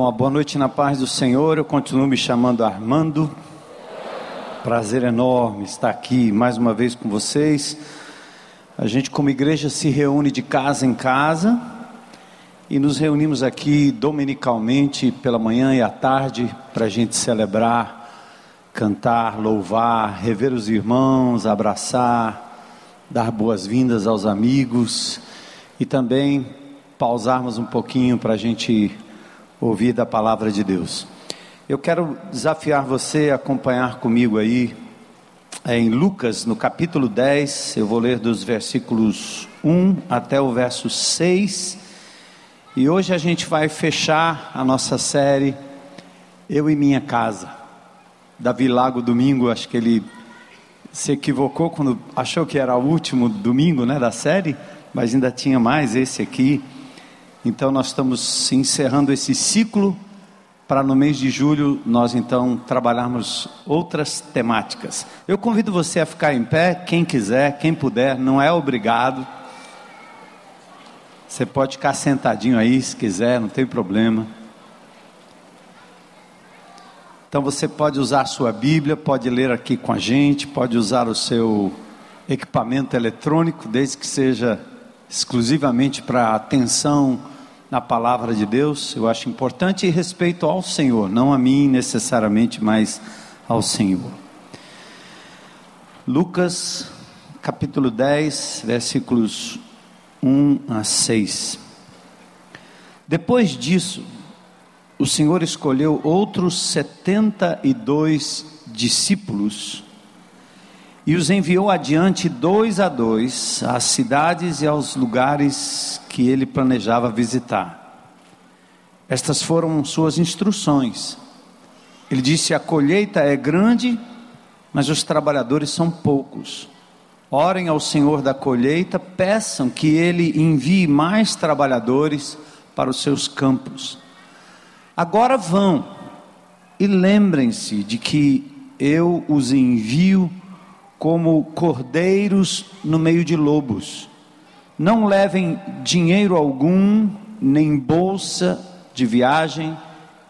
Uma boa noite na paz do Senhor. Eu continuo me chamando Armando. Prazer enorme estar aqui mais uma vez com vocês. A gente, como igreja, se reúne de casa em casa e nos reunimos aqui dominicalmente pela manhã e à tarde para a gente celebrar, cantar, louvar, rever os irmãos, abraçar, dar boas-vindas aos amigos e também pausarmos um pouquinho para a gente ouvir da palavra de Deus. Eu quero desafiar você a acompanhar comigo aí é, em Lucas, no capítulo 10, eu vou ler dos versículos 1 até o verso 6. E hoje a gente vai fechar a nossa série Eu e Minha Casa. Davi Lago domingo, acho que ele se equivocou quando achou que era o último domingo, né, da série, mas ainda tinha mais esse aqui. Então nós estamos encerrando esse ciclo para no mês de julho nós então trabalharmos outras temáticas. Eu convido você a ficar em pé, quem quiser, quem puder, não é obrigado. Você pode ficar sentadinho aí se quiser, não tem problema. Então você pode usar sua Bíblia, pode ler aqui com a gente, pode usar o seu equipamento eletrônico, desde que seja exclusivamente para atenção na palavra de Deus, eu acho importante e respeito ao Senhor, não a mim necessariamente, mas ao Senhor. Lucas capítulo 10, versículos 1 a 6. Depois disso, o Senhor escolheu outros setenta e dois discípulos e os enviou adiante dois a dois às cidades e aos lugares que ele planejava visitar. Estas foram suas instruções. Ele disse: A colheita é grande, mas os trabalhadores são poucos. Orem ao Senhor da colheita, peçam que ele envie mais trabalhadores para os seus campos. Agora vão e lembrem-se de que eu os envio como cordeiros no meio de lobos. Não levem dinheiro algum, nem bolsa de viagem,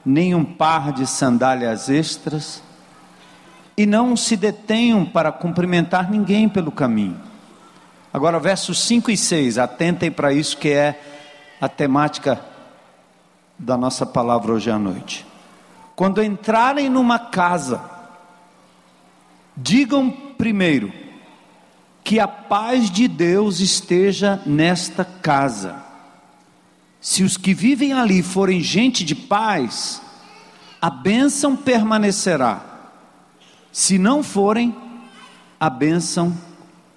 nem um par de sandálias extras, e não se detenham para cumprimentar ninguém pelo caminho. Agora, versos 5 e 6, atentem para isso que é a temática da nossa palavra hoje à noite. Quando entrarem numa casa, digam primeiro, que a paz de Deus esteja nesta casa. Se os que vivem ali forem gente de paz, a bênção permanecerá. Se não forem, a bênção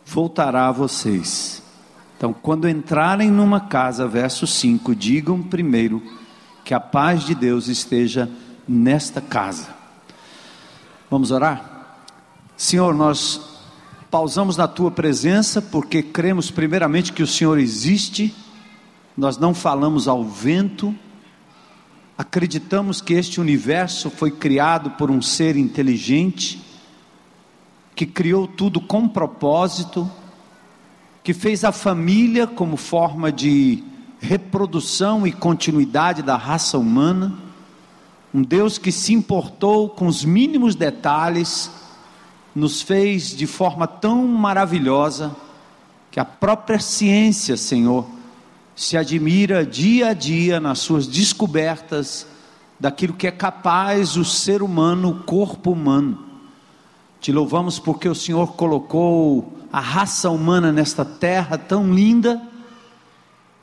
voltará a vocês. Então, quando entrarem numa casa, verso 5, digam primeiro que a paz de Deus esteja nesta casa. Vamos orar? Senhor, nós pausamos na tua presença porque cremos primeiramente que o Senhor existe, nós não falamos ao vento, acreditamos que este universo foi criado por um ser inteligente, que criou tudo com propósito, que fez a família como forma de reprodução e continuidade da raça humana, um Deus que se importou com os mínimos detalhes, nos fez de forma tão maravilhosa que a própria ciência, Senhor, se admira dia a dia nas suas descobertas daquilo que é capaz o ser humano, o corpo humano. Te louvamos porque o Senhor colocou a raça humana nesta terra tão linda,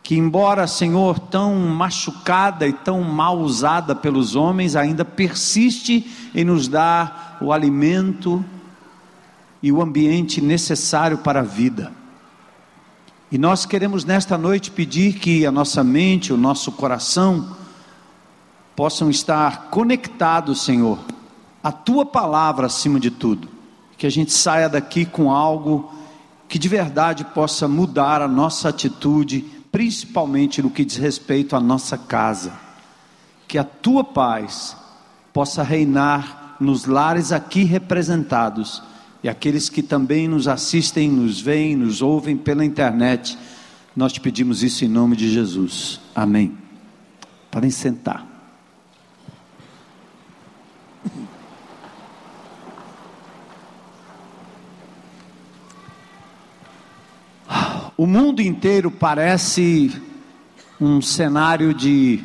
que, embora, Senhor, tão machucada e tão mal usada pelos homens, ainda persiste em nos dar o alimento, e o ambiente necessário para a vida. E nós queremos nesta noite pedir que a nossa mente, o nosso coração, possam estar conectados, Senhor, à tua palavra acima de tudo. Que a gente saia daqui com algo que de verdade possa mudar a nossa atitude, principalmente no que diz respeito à nossa casa. Que a tua paz possa reinar nos lares aqui representados e aqueles que também nos assistem, nos veem, nos ouvem pela internet. Nós te pedimos isso em nome de Jesus. Amém. Podem sentar. O mundo inteiro parece um cenário de,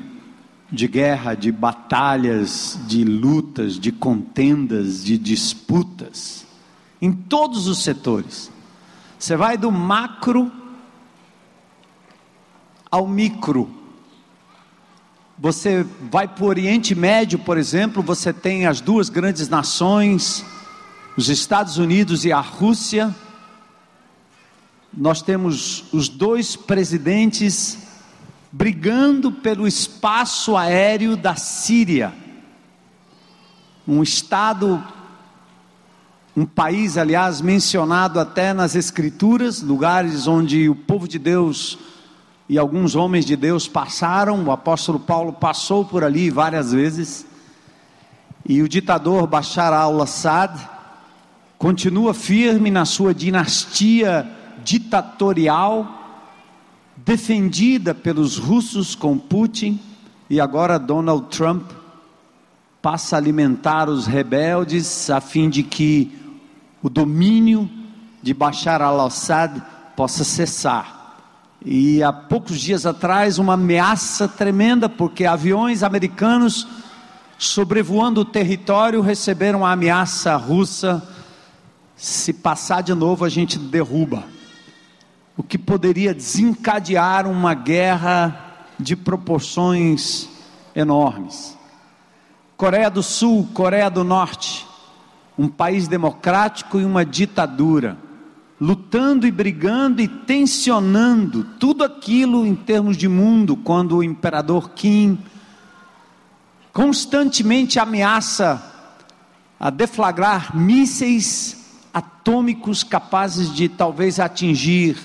de guerra, de batalhas, de lutas, de contendas, de disputas em todos os setores. Você vai do macro ao micro. Você vai para o Oriente Médio, por exemplo, você tem as duas grandes nações, os Estados Unidos e a Rússia. Nós temos os dois presidentes brigando pelo espaço aéreo da Síria. Um estado, um país, aliás, mencionado até nas Escrituras, lugares onde o povo de Deus e alguns homens de Deus passaram, o apóstolo Paulo passou por ali várias vezes, e o ditador Bashar al-Assad continua firme na sua dinastia ditatorial, defendida pelos russos com Putin, e agora Donald Trump passa a alimentar os rebeldes a fim de que o domínio de Bashar al-Assad possa cessar. E há poucos dias atrás, uma ameaça tremenda, porque aviões americanos sobrevoando o território receberam a ameaça russa: se passar de novo, a gente derruba. O que poderia desencadear uma guerra de proporções enormes. Coreia do Sul, Coreia do Norte, um país democrático e uma ditadura lutando e brigando e tensionando tudo aquilo em termos de mundo, quando o imperador Kim constantemente ameaça a deflagrar mísseis atômicos capazes de talvez atingir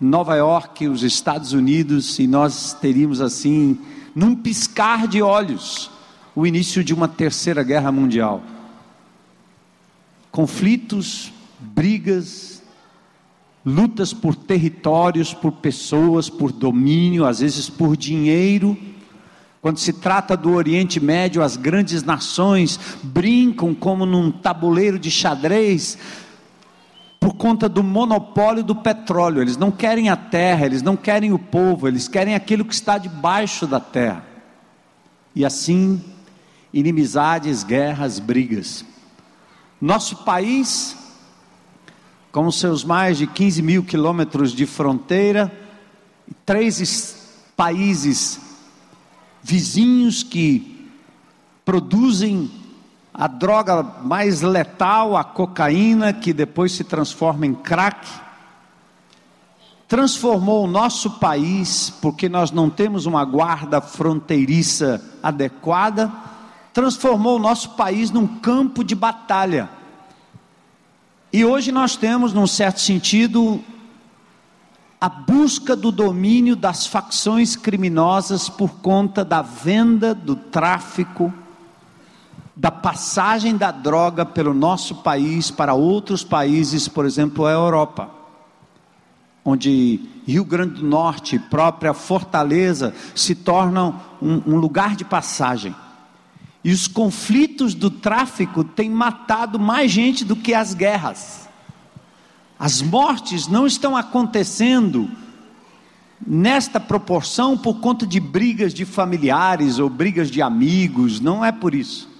Nova York, os Estados Unidos, e nós teríamos assim, num piscar de olhos, o início de uma terceira guerra mundial. Conflitos, brigas, lutas por territórios, por pessoas, por domínio, às vezes por dinheiro. Quando se trata do Oriente Médio, as grandes nações brincam como num tabuleiro de xadrez por conta do monopólio do petróleo. Eles não querem a terra, eles não querem o povo, eles querem aquilo que está debaixo da terra. E assim, inimizades, guerras, brigas. Nosso país com seus mais de 15 mil quilômetros de fronteira, três países vizinhos que produzem a droga mais letal, a cocaína, que depois se transforma em crack, transformou o nosso país, porque nós não temos uma guarda fronteiriça adequada, transformou o nosso país num campo de batalha e hoje nós temos, num certo sentido, a busca do domínio das facções criminosas por conta da venda, do tráfico, da passagem da droga pelo nosso país para outros países, por exemplo, a Europa, onde Rio Grande do Norte, própria Fortaleza, se tornam um, um lugar de passagem. E os conflitos do tráfico têm matado mais gente do que as guerras. As mortes não estão acontecendo nesta proporção por conta de brigas de familiares ou brigas de amigos, não é por isso.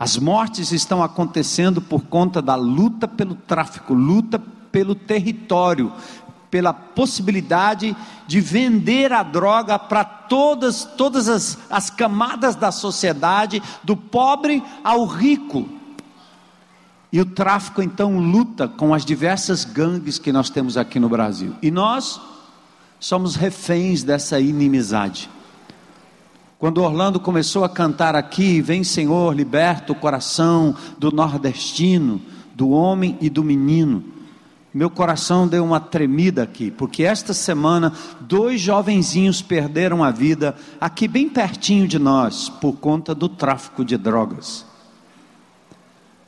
As mortes estão acontecendo por conta da luta pelo tráfico, luta pelo território, pela possibilidade de vender a droga para todas, todas as, as camadas da sociedade, do pobre ao rico. E o tráfico então luta com as diversas gangues que nós temos aqui no Brasil. E nós somos reféns dessa inimizade. Quando Orlando começou a cantar aqui, vem Senhor, liberta o coração do nordestino, do homem e do menino meu coração deu uma tremida aqui, porque esta semana dois jovenzinhos perderam a vida aqui bem pertinho de nós por conta do tráfico de drogas.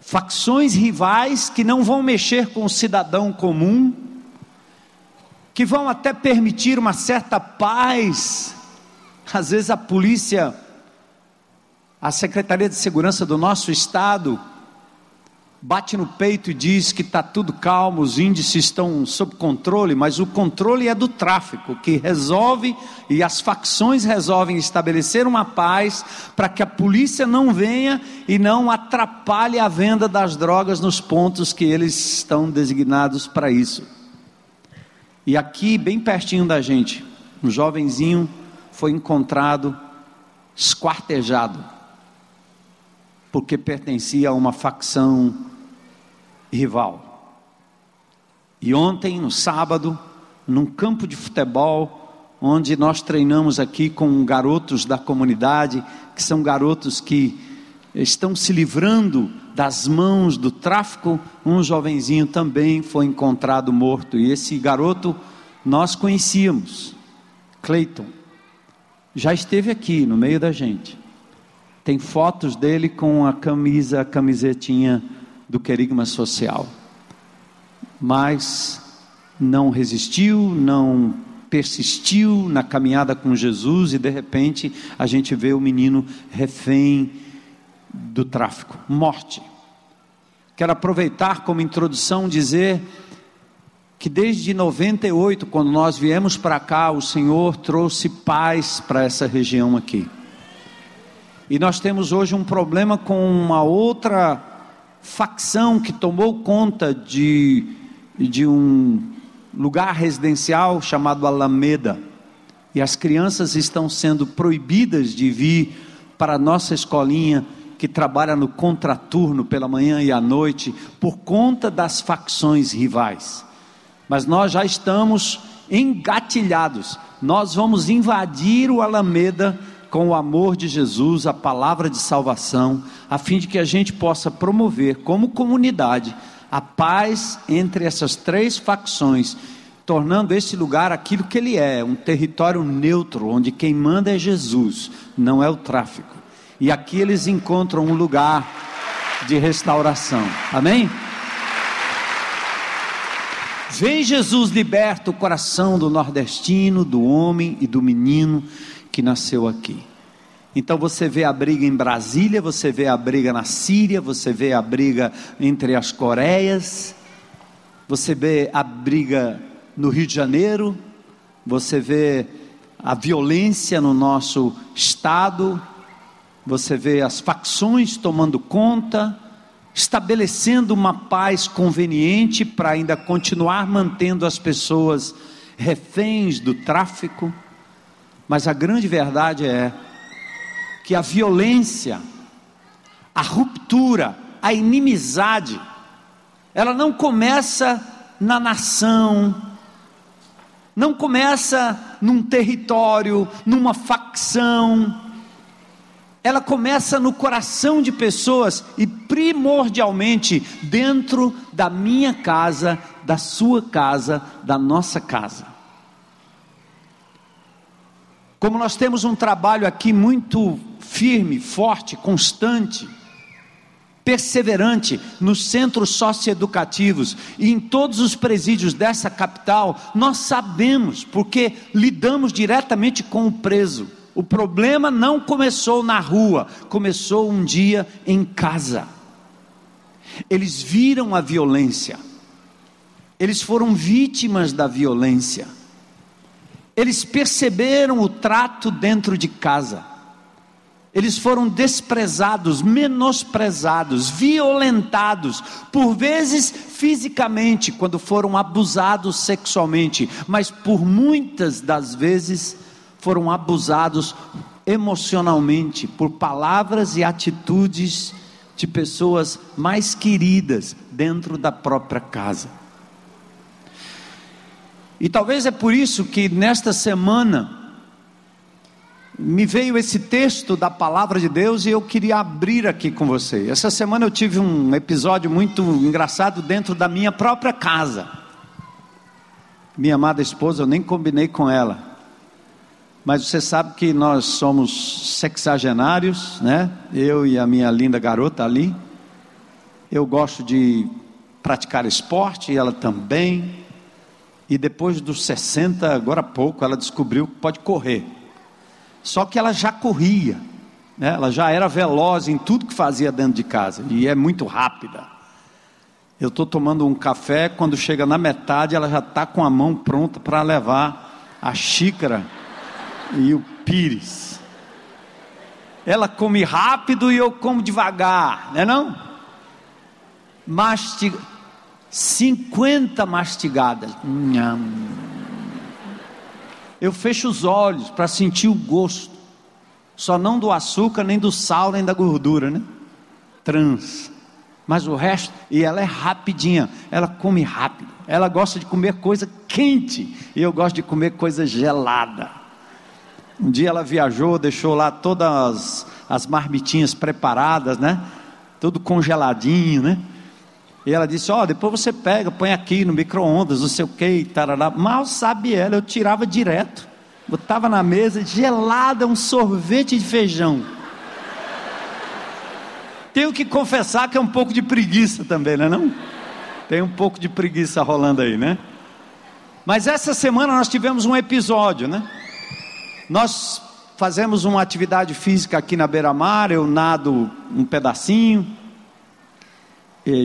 Facções rivais que não vão mexer com o cidadão comum, que vão até permitir uma certa paz. Às vezes a polícia, a Secretaria de Segurança do nosso estado, bate no peito e diz que está tudo calmo, os índices estão sob controle, mas o controle é do tráfico, que resolve e as facções resolvem estabelecer uma paz para que a polícia não venha e não atrapalhe a venda das drogas nos pontos que eles estão designados para isso. E aqui, bem pertinho da gente, um jovenzinho foi encontrado esquartejado, porque pertencia a uma facção rival. E ontem, no sábado, num campo de futebol, onde nós treinamos aqui com garotos da comunidade, que são garotos que estão se livrando das mãos do tráfico, um jovenzinho também foi encontrado morto. E esse garoto nós conhecíamos, Cleiton, já esteve aqui no meio da gente. Tem fotos dele com a camisa, a camisetinha do querigma social. Mas não resistiu, não persistiu na caminhada com Jesus e de repente a gente vê o menino refém do tráfico, morte. Quero aproveitar como introdução dizer que desde 98, quando nós viemos para cá, o Senhor trouxe paz para essa região aqui. E nós temos hoje um problema com uma outra facção que tomou conta de, de um lugar residencial chamado Alameda. E as crianças estão sendo proibidas de vir para a nossa escolinha que trabalha no contraturno pela manhã e à noite por conta das facções rivais. Mas nós já estamos engatilhados. Nós vamos invadir o Alameda com o amor de Jesus, a palavra de salvação, a fim de que a gente possa promover como comunidade a paz entre essas três facções, tornando esse lugar aquilo que ele é, um território neutro, onde quem manda é Jesus, não é o tráfico. E aqui eles encontram um lugar de restauração. Amém? Vem Jesus liberta o coração do nordestino, do homem e do menino que nasceu aqui. Então você vê a briga em Brasília, você vê a briga na Síria, você vê a briga entre as Coreias, você vê a briga no Rio de Janeiro, você vê a violência no nosso estado, você vê as facções tomando conta, estabelecendo uma paz conveniente para ainda continuar mantendo as pessoas reféns do tráfico. Mas a grande verdade é que a violência, a ruptura, a inimizade, ela não começa na nação, não começa num território, numa facção, ela começa no coração de pessoas e primordialmente dentro da minha casa, da sua casa, da nossa casa. Como nós temos um trabalho aqui muito firme, forte, constante, perseverante nos centros socioeducativos e em todos os presídios dessa capital, nós sabemos, porque lidamos diretamente com o preso. O problema não começou na rua, começou um dia em casa. Eles viram a violência, eles foram vítimas da violência eles perceberam o trato dentro de casa. Eles foram desprezados, menosprezados, violentados, por vezes fisicamente, quando foram abusados sexualmente, mas por muitas das vezes foram abusados emocionalmente, por palavras e atitudes de pessoas mais queridas dentro da própria casa. E talvez é por isso que nesta semana me veio esse texto da palavra de Deus e eu queria abrir aqui com você. Essa semana eu tive um episódio muito engraçado dentro da minha própria casa. Minha amada esposa, eu nem combinei com ela. Mas você sabe que nós somos sexagenários, né? Eu e a minha linda garota ali. Eu gosto de praticar esporte, e ela também e depois dos 60, agora há pouco, ela descobriu que pode correr. Só que ela já corria, né? ela já era veloz em tudo que fazia dentro de casa, e é muito rápida. Eu estou tomando um café, quando chega na metade, ela já está com a mão pronta para levar a xícara e o pires. Ela come rápido e eu como devagar, não é não? Mastiga, 50 mastigadas. Eu fecho os olhos para sentir o gosto, só não do açúcar, nem do sal, nem da gordura, né? Trans mas o resto, e ela é rapidinha, ela come rápido. Ela gosta de comer coisa quente, e eu gosto de comer coisa gelada. Um dia ela viajou, deixou lá todas as, as marmitinhas preparadas, né? Tudo congeladinho, né? E ela disse: Ó, oh, depois você pega, põe aqui no micro-ondas, não sei o que, tarará. Mal sabe ela, eu tirava direto. Botava na mesa, gelada, um sorvete de feijão. Tenho que confessar que é um pouco de preguiça também, não é não? Tem um pouco de preguiça rolando aí, né? Mas essa semana nós tivemos um episódio, né? Nós fazemos uma atividade física aqui na beira-mar, eu nado um pedacinho,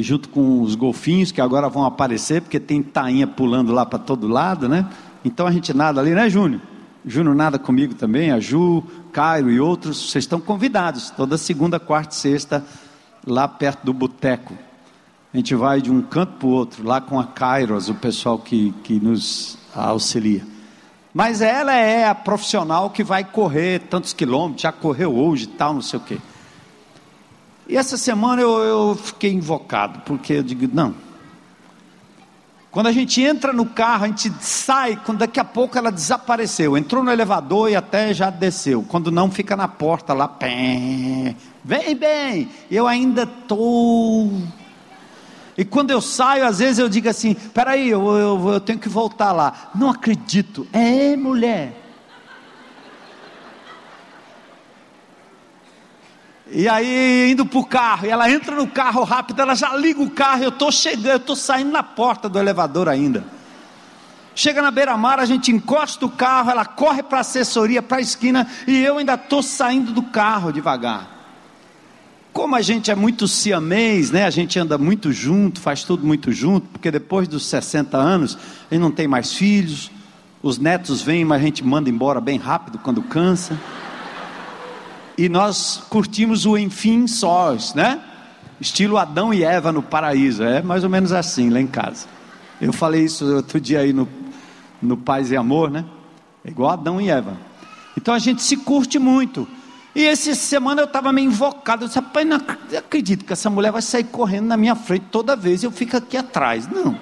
junto com os golfinhos que agora vão aparecer, porque tem tainha pulando lá para todo lado, né? Então a gente nada ali, né, Júnior? Júnior nada comigo também, a Ju, Cairo e outros, vocês estão convidados, toda segunda, quarta e sexta, lá perto do boteco. A gente vai de um canto para o outro, lá com a Kairos, o pessoal que, que nos auxilia. Mas ela é a profissional que vai correr tantos quilômetros, já correu hoje tal, não sei o quê. E essa semana eu, eu fiquei invocado, porque eu digo, não. Quando a gente entra no carro, a gente sai, quando daqui a pouco ela desapareceu. Entrou no elevador e até já desceu. Quando não, fica na porta lá, pé, Vem bem, eu ainda estou. E quando eu saio, às vezes eu digo assim: peraí, eu, eu, eu tenho que voltar lá. Não acredito. É, mulher. E aí, indo para o carro, e ela entra no carro rápido, ela já liga o carro, eu estou chegando, eu estou saindo na porta do elevador ainda. Chega na beira-mar, a gente encosta o carro, ela corre para a assessoria, para a esquina, e eu ainda estou saindo do carro devagar. Como a gente é muito siamês, né? A gente anda muito junto, faz tudo muito junto, porque depois dos 60 anos, a gente não tem mais filhos, os netos vêm, mas a gente manda embora bem rápido quando cansa. E nós curtimos o enfim sós, né? Estilo Adão e Eva no paraíso, é mais ou menos assim lá em casa. Eu falei isso outro dia aí no, no Paz e Amor, né? É igual Adão e Eva. Então a gente se curte muito. E essa semana eu estava meio invocado. Eu disse, rapaz, não acredito que essa mulher vai sair correndo na minha frente toda vez e eu fico aqui atrás. Não.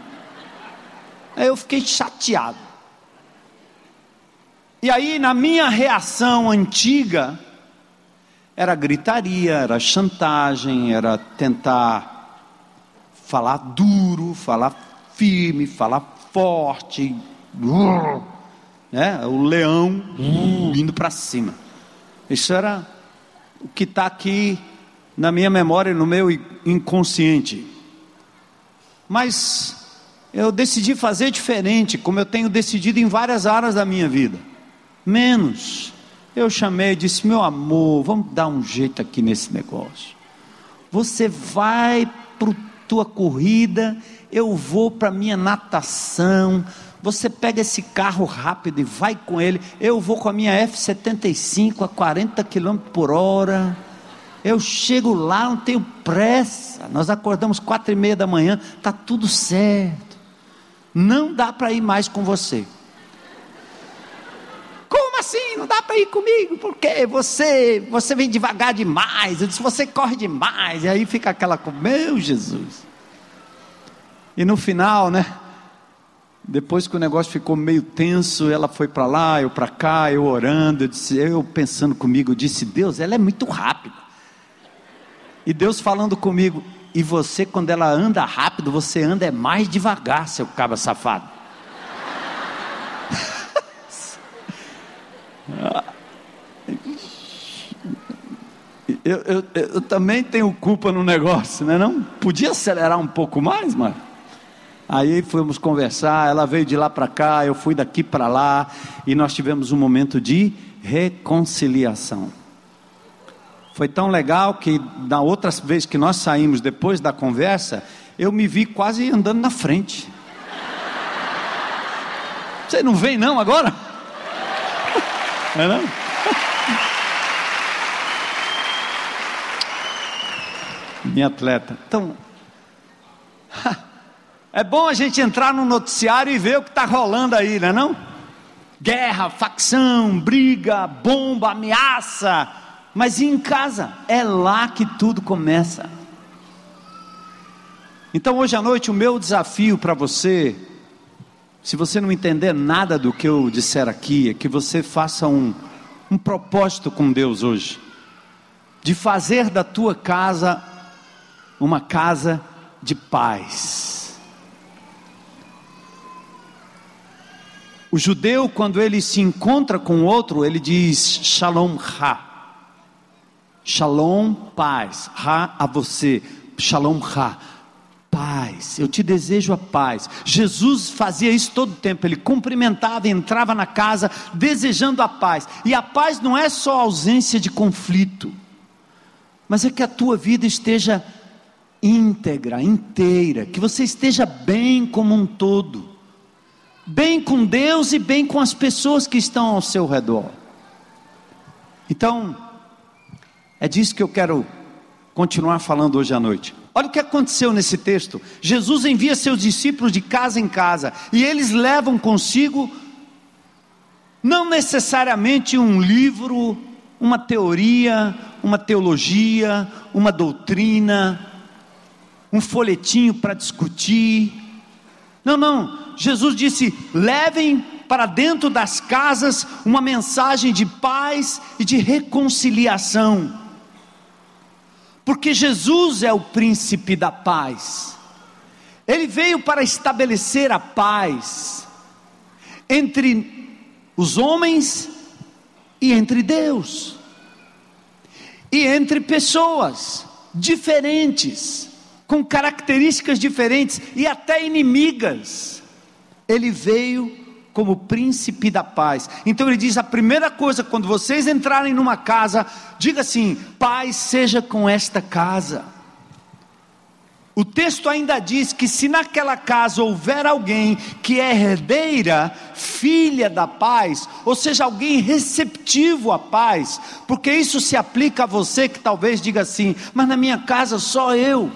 Aí eu fiquei chateado. E aí, na minha reação antiga, era gritaria, era chantagem, era tentar falar duro, falar firme, falar forte, né? o leão indo para cima. Isso era o que está aqui na minha memória, no meu inconsciente. Mas eu decidi fazer diferente, como eu tenho decidido em várias áreas da minha vida. Menos. Eu chamei e disse: Meu amor, vamos dar um jeito aqui nesse negócio. Você vai para tua corrida, eu vou para minha natação, você pega esse carro rápido e vai com ele. Eu vou com a minha F75 a 40 km por hora. Eu chego lá, não tenho pressa. Nós acordamos quatro e meia da manhã, tá tudo certo. Não dá para ir mais com você. Assim? Não dá para ir comigo? Porque você, você vem devagar demais. Eu disse, você corre demais. E aí fica aquela, meu Jesus. E no final, né? Depois que o negócio ficou meio tenso, ela foi para lá, eu para cá, eu orando, eu, disse, eu pensando comigo, eu disse: Deus, ela é muito rápida. E Deus falando comigo: E você, quando ela anda rápido, você anda é mais devagar, seu cabra safado. Eu, eu, eu, também tenho culpa no negócio, né? Não podia acelerar um pouco mais, mano. Aí fomos conversar, ela veio de lá para cá, eu fui daqui para lá, e nós tivemos um momento de reconciliação. Foi tão legal que na outra vez que nós saímos depois da conversa, eu me vi quase andando na frente. Você não vem não agora? É não? Minha atleta. Então, é bom a gente entrar no noticiário e ver o que está rolando aí, não é não? Guerra, facção, briga, bomba, ameaça. Mas em casa, é lá que tudo começa. Então hoje à noite o meu desafio para você, se você não entender nada do que eu disser aqui, é que você faça um, um propósito com Deus hoje, de fazer da tua casa uma casa de paz. O judeu, quando ele se encontra com outro, ele diz Shalom Ha. Shalom, paz. Ha a você. Shalom Ha paz, eu te desejo a paz. Jesus fazia isso todo o tempo, ele cumprimentava, entrava na casa desejando a paz. E a paz não é só ausência de conflito, mas é que a tua vida esteja íntegra, inteira, que você esteja bem como um todo, bem com Deus e bem com as pessoas que estão ao seu redor. Então, é disso que eu quero continuar falando hoje à noite. Olha o que aconteceu nesse texto. Jesus envia seus discípulos de casa em casa e eles levam consigo não necessariamente um livro, uma teoria, uma teologia, uma doutrina, um folhetinho para discutir. Não, não. Jesus disse: levem para dentro das casas uma mensagem de paz e de reconciliação porque Jesus é o príncipe da paz. Ele veio para estabelecer a paz entre os homens e entre Deus, e entre pessoas diferentes, com características diferentes e até inimigas. Ele veio como príncipe da paz. Então ele diz: a primeira coisa, quando vocês entrarem numa casa, diga assim: paz seja com esta casa. O texto ainda diz que se naquela casa houver alguém que é herdeira, filha da paz, ou seja, alguém receptivo à paz, porque isso se aplica a você que talvez diga assim, mas na minha casa só eu.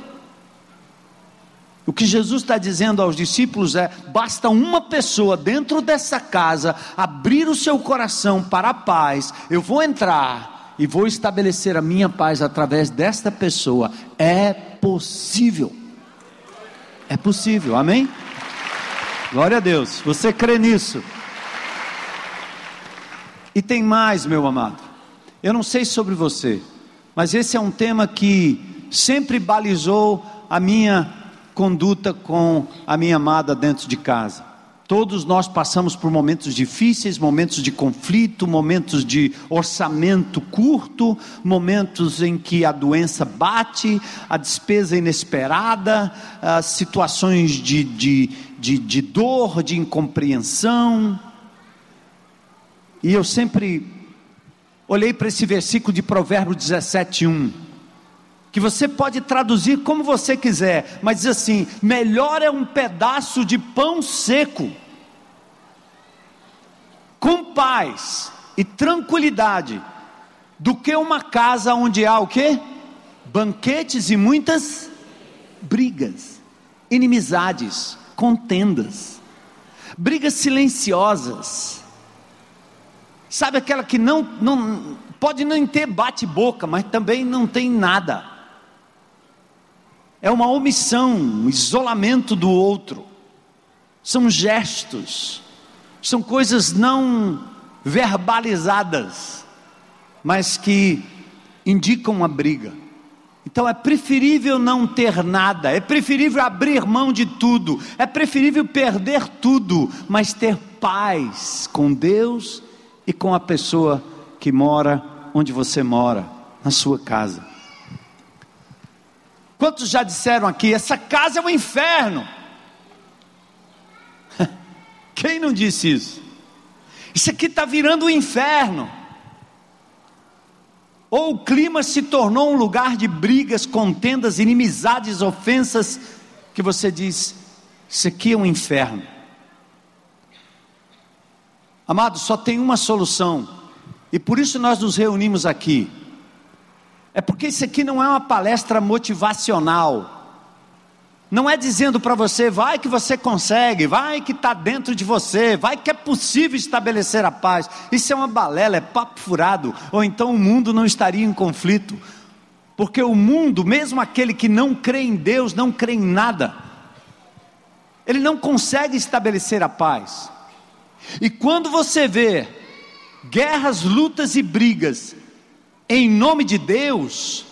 O que Jesus está dizendo aos discípulos é: basta uma pessoa dentro dessa casa abrir o seu coração para a paz, eu vou entrar e vou estabelecer a minha paz através desta pessoa. É possível. É possível, amém? Glória a Deus, você crê nisso? E tem mais, meu amado. Eu não sei sobre você, mas esse é um tema que sempre balizou a minha conduta com a minha amada dentro de casa. Todos nós passamos por momentos difíceis, momentos de conflito, momentos de orçamento curto, momentos em que a doença bate, a despesa inesperada, as situações de, de, de, de dor, de incompreensão. E eu sempre olhei para esse versículo de Provérbios 17, 1 que você pode traduzir como você quiser, mas diz assim: melhor é um pedaço de pão seco, com paz e tranquilidade, do que uma casa onde há o que? Banquetes e muitas brigas, inimizades, contendas, brigas silenciosas. Sabe aquela que não, não pode não ter bate-boca, mas também não tem nada é uma omissão, um isolamento do outro, são gestos, são coisas não verbalizadas, mas que indicam a briga. Então é preferível não ter nada, é preferível abrir mão de tudo, é preferível perder tudo, mas ter paz com Deus e com a pessoa que mora onde você mora, na sua casa. Quantos já disseram aqui, essa casa é um inferno? Quem não disse isso? Isso aqui está virando um inferno. Ou o clima se tornou um lugar de brigas, contendas, inimizades, ofensas que você diz: Isso aqui é um inferno. Amado, só tem uma solução, e por isso nós nos reunimos aqui. É porque isso aqui não é uma palestra motivacional. Não é dizendo para você, vai que você consegue, vai que está dentro de você, vai que é possível estabelecer a paz. Isso é uma balela, é papo furado, ou então o mundo não estaria em conflito. Porque o mundo, mesmo aquele que não crê em Deus, não crê em nada, ele não consegue estabelecer a paz. E quando você vê guerras, lutas e brigas em nome de Deus,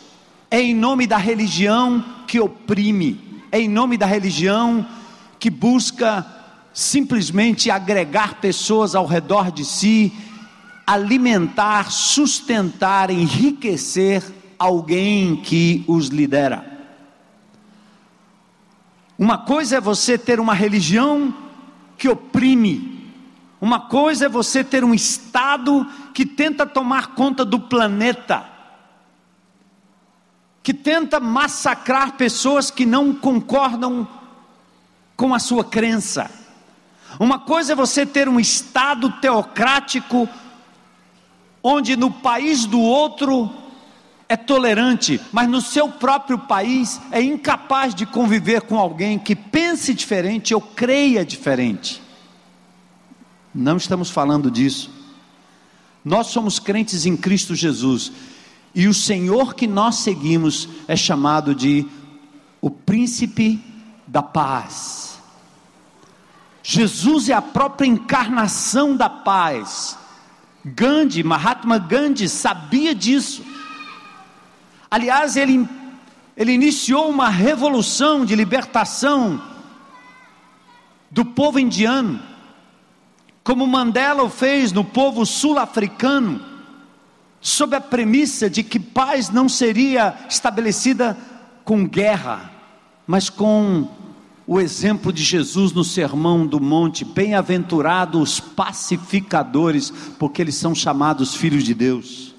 é em nome da religião que oprime, é em nome da religião que busca simplesmente agregar pessoas ao redor de si, alimentar, sustentar, enriquecer alguém que os lidera. Uma coisa é você ter uma religião que oprime, uma coisa é você ter um Estado que tenta tomar conta do planeta, que tenta massacrar pessoas que não concordam com a sua crença. Uma coisa é você ter um Estado teocrático, onde no país do outro é tolerante, mas no seu próprio país é incapaz de conviver com alguém que pense diferente ou creia diferente. Não estamos falando disso. Nós somos crentes em Cristo Jesus e o Senhor que nós seguimos é chamado de o príncipe da paz. Jesus é a própria encarnação da paz. Gandhi, Mahatma Gandhi sabia disso. Aliás, ele, ele iniciou uma revolução de libertação do povo indiano, como Mandela o fez no povo sul-africano, sob a premissa de que paz não seria estabelecida com guerra, mas com o exemplo de Jesus no Sermão do Monte: bem-aventurados os pacificadores, porque eles são chamados filhos de Deus.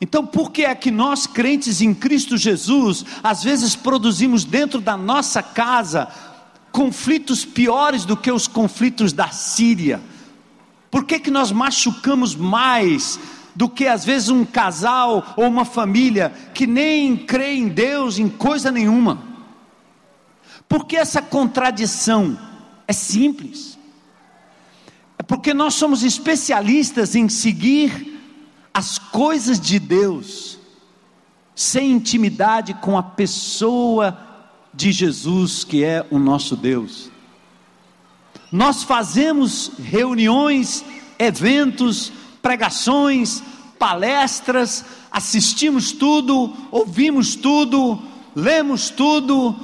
Então, por que é que nós, crentes em Cristo Jesus, às vezes produzimos dentro da nossa casa conflitos piores do que os conflitos da Síria? Por que, que nós machucamos mais do que às vezes um casal ou uma família que nem crê em Deus, em coisa nenhuma? Porque essa contradição é simples. É porque nós somos especialistas em seguir as coisas de Deus, sem intimidade com a pessoa de Jesus, que é o nosso Deus. Nós fazemos reuniões, eventos, pregações, palestras, assistimos tudo, ouvimos tudo, lemos tudo,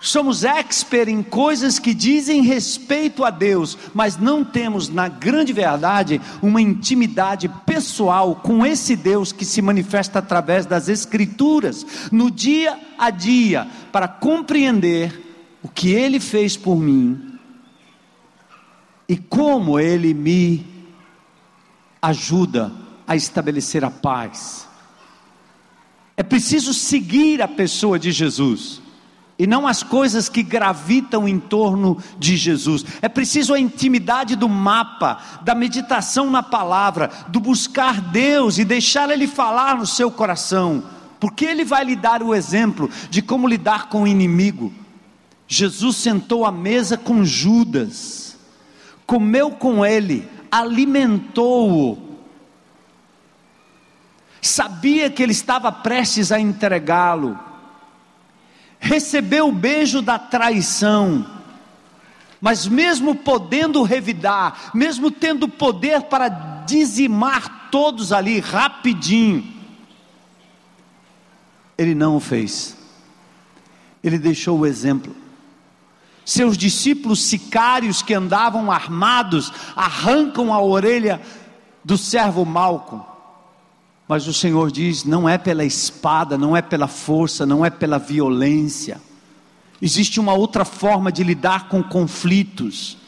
somos expert em coisas que dizem respeito a Deus, mas não temos, na grande verdade, uma intimidade pessoal com esse Deus que se manifesta através das Escrituras, no dia a dia, para compreender o que Ele fez por mim e como Ele me ajuda a estabelecer a paz. É preciso seguir a pessoa de Jesus e não as coisas que gravitam em torno de Jesus. É preciso a intimidade do mapa, da meditação na palavra, do buscar Deus e deixar Ele falar no seu coração, porque Ele vai lhe dar o exemplo de como lidar com o inimigo. Jesus sentou à mesa com Judas, comeu com ele, alimentou-o, sabia que ele estava prestes a entregá-lo recebeu o beijo da traição, mas mesmo podendo revidar, mesmo tendo poder para dizimar todos ali rapidinho, ele não o fez, ele deixou o exemplo. Seus discípulos sicários que andavam armados arrancam a orelha do servo Malco. Mas o Senhor diz: não é pela espada, não é pela força, não é pela violência. Existe uma outra forma de lidar com conflitos.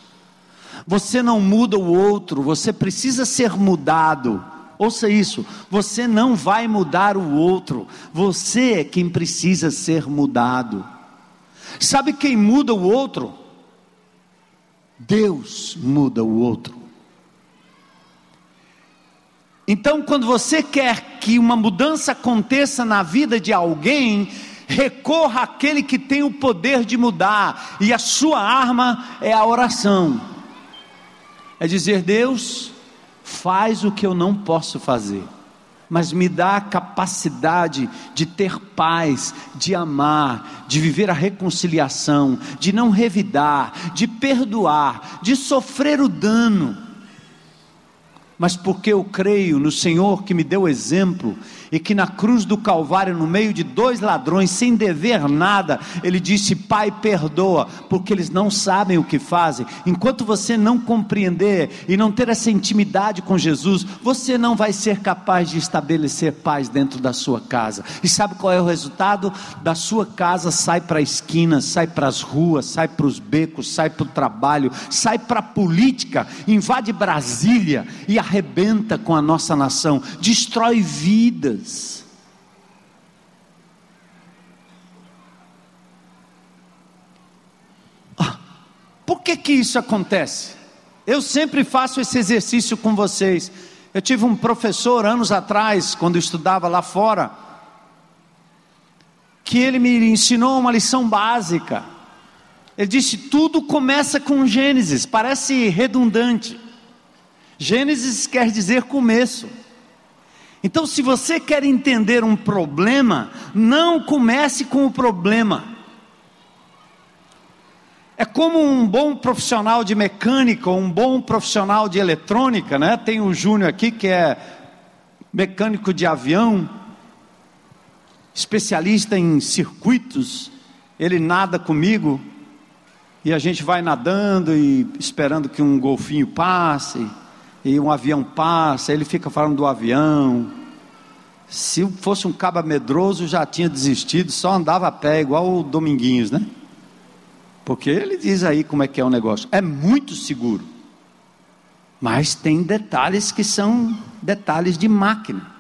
Você não muda o outro, você precisa ser mudado. Ouça isso, você não vai mudar o outro, você é quem precisa ser mudado. Sabe quem muda o outro? Deus muda o outro. Então, quando você quer que uma mudança aconteça na vida de alguém, recorra àquele que tem o poder de mudar, e a sua arma é a oração. É dizer: Deus, faz o que eu não posso fazer mas me dá a capacidade de ter paz, de amar, de viver a reconciliação, de não revidar, de perdoar, de sofrer o dano mas porque eu creio no Senhor que me deu exemplo e que na cruz do Calvário, no meio de dois ladrões, sem dever nada, ele disse: Pai, perdoa, porque eles não sabem o que fazem. Enquanto você não compreender e não ter essa intimidade com Jesus, você não vai ser capaz de estabelecer paz dentro da sua casa. E sabe qual é o resultado? Da sua casa sai para a esquina, sai para as ruas, sai para os becos, sai para o trabalho, sai para a política, invade Brasília e arrebenta com a nossa nação, destrói vidas. Ah, por que que isso acontece? Eu sempre faço esse exercício com vocês. Eu tive um professor anos atrás, quando eu estudava lá fora, que ele me ensinou uma lição básica. Ele disse: tudo começa com Gênesis, parece redundante. Gênesis quer dizer começo. Então, se você quer entender um problema, não comece com o problema. É como um bom profissional de mecânica, um bom profissional de eletrônica, né? Tem o Júnior aqui que é mecânico de avião, especialista em circuitos. Ele nada comigo e a gente vai nadando e esperando que um golfinho passe e um avião passa, ele fica falando do avião. Se fosse um caba medroso, já tinha desistido, só andava a pé, igual o Dominguinhos, né? Porque ele diz aí como é que é o negócio. É muito seguro. Mas tem detalhes que são detalhes de máquina.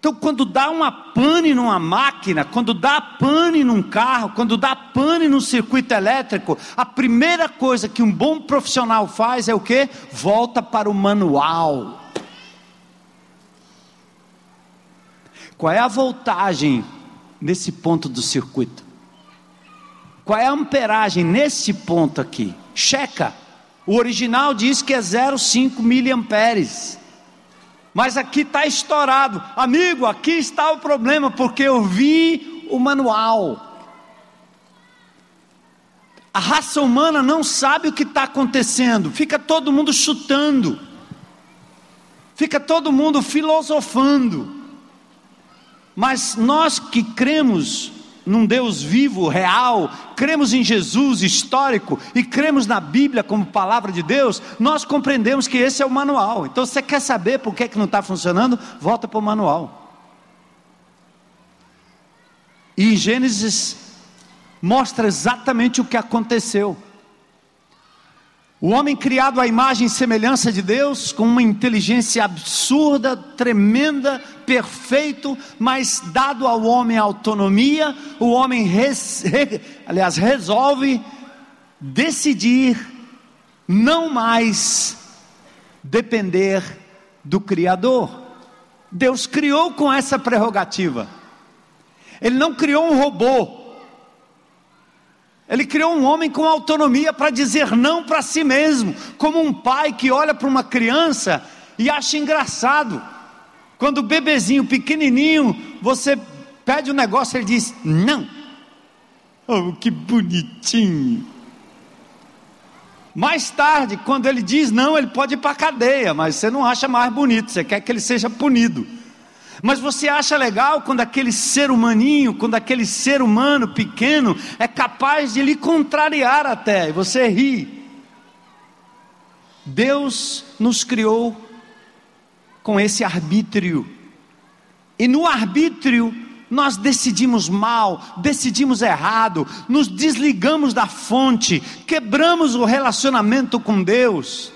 Então, quando dá uma pane numa máquina, quando dá pane num carro, quando dá pane num circuito elétrico, a primeira coisa que um bom profissional faz é o que? Volta para o manual. Qual é a voltagem nesse ponto do circuito? Qual é a amperagem nesse ponto aqui? Checa. O original diz que é 0,5 miliamperes. Mas aqui está estourado. Amigo, aqui está o problema, porque eu vi o manual. A raça humana não sabe o que está acontecendo, fica todo mundo chutando, fica todo mundo filosofando. Mas nós que cremos num Deus vivo, real, cremos em Jesus histórico e cremos na Bíblia como palavra de Deus, nós compreendemos que esse é o manual. Então, você quer saber por que, que não está funcionando? Volta para o manual. E em Gênesis mostra exatamente o que aconteceu. O homem criado à imagem e semelhança de Deus, com uma inteligência absurda, tremenda, perfeito, mas dado ao homem autonomia, o homem, res, re, aliás, resolve decidir não mais depender do Criador. Deus criou com essa prerrogativa. Ele não criou um robô ele criou um homem com autonomia para dizer não para si mesmo, como um pai que olha para uma criança e acha engraçado. Quando o bebezinho pequenininho, você pede um negócio, ele diz não. Oh, que bonitinho. Mais tarde, quando ele diz não, ele pode ir para a cadeia, mas você não acha mais bonito, você quer que ele seja punido. Mas você acha legal quando aquele ser humaninho, quando aquele ser humano pequeno é capaz de lhe contrariar até, e você ri. Deus nos criou com esse arbítrio, e no arbítrio nós decidimos mal, decidimos errado, nos desligamos da fonte, quebramos o relacionamento com Deus.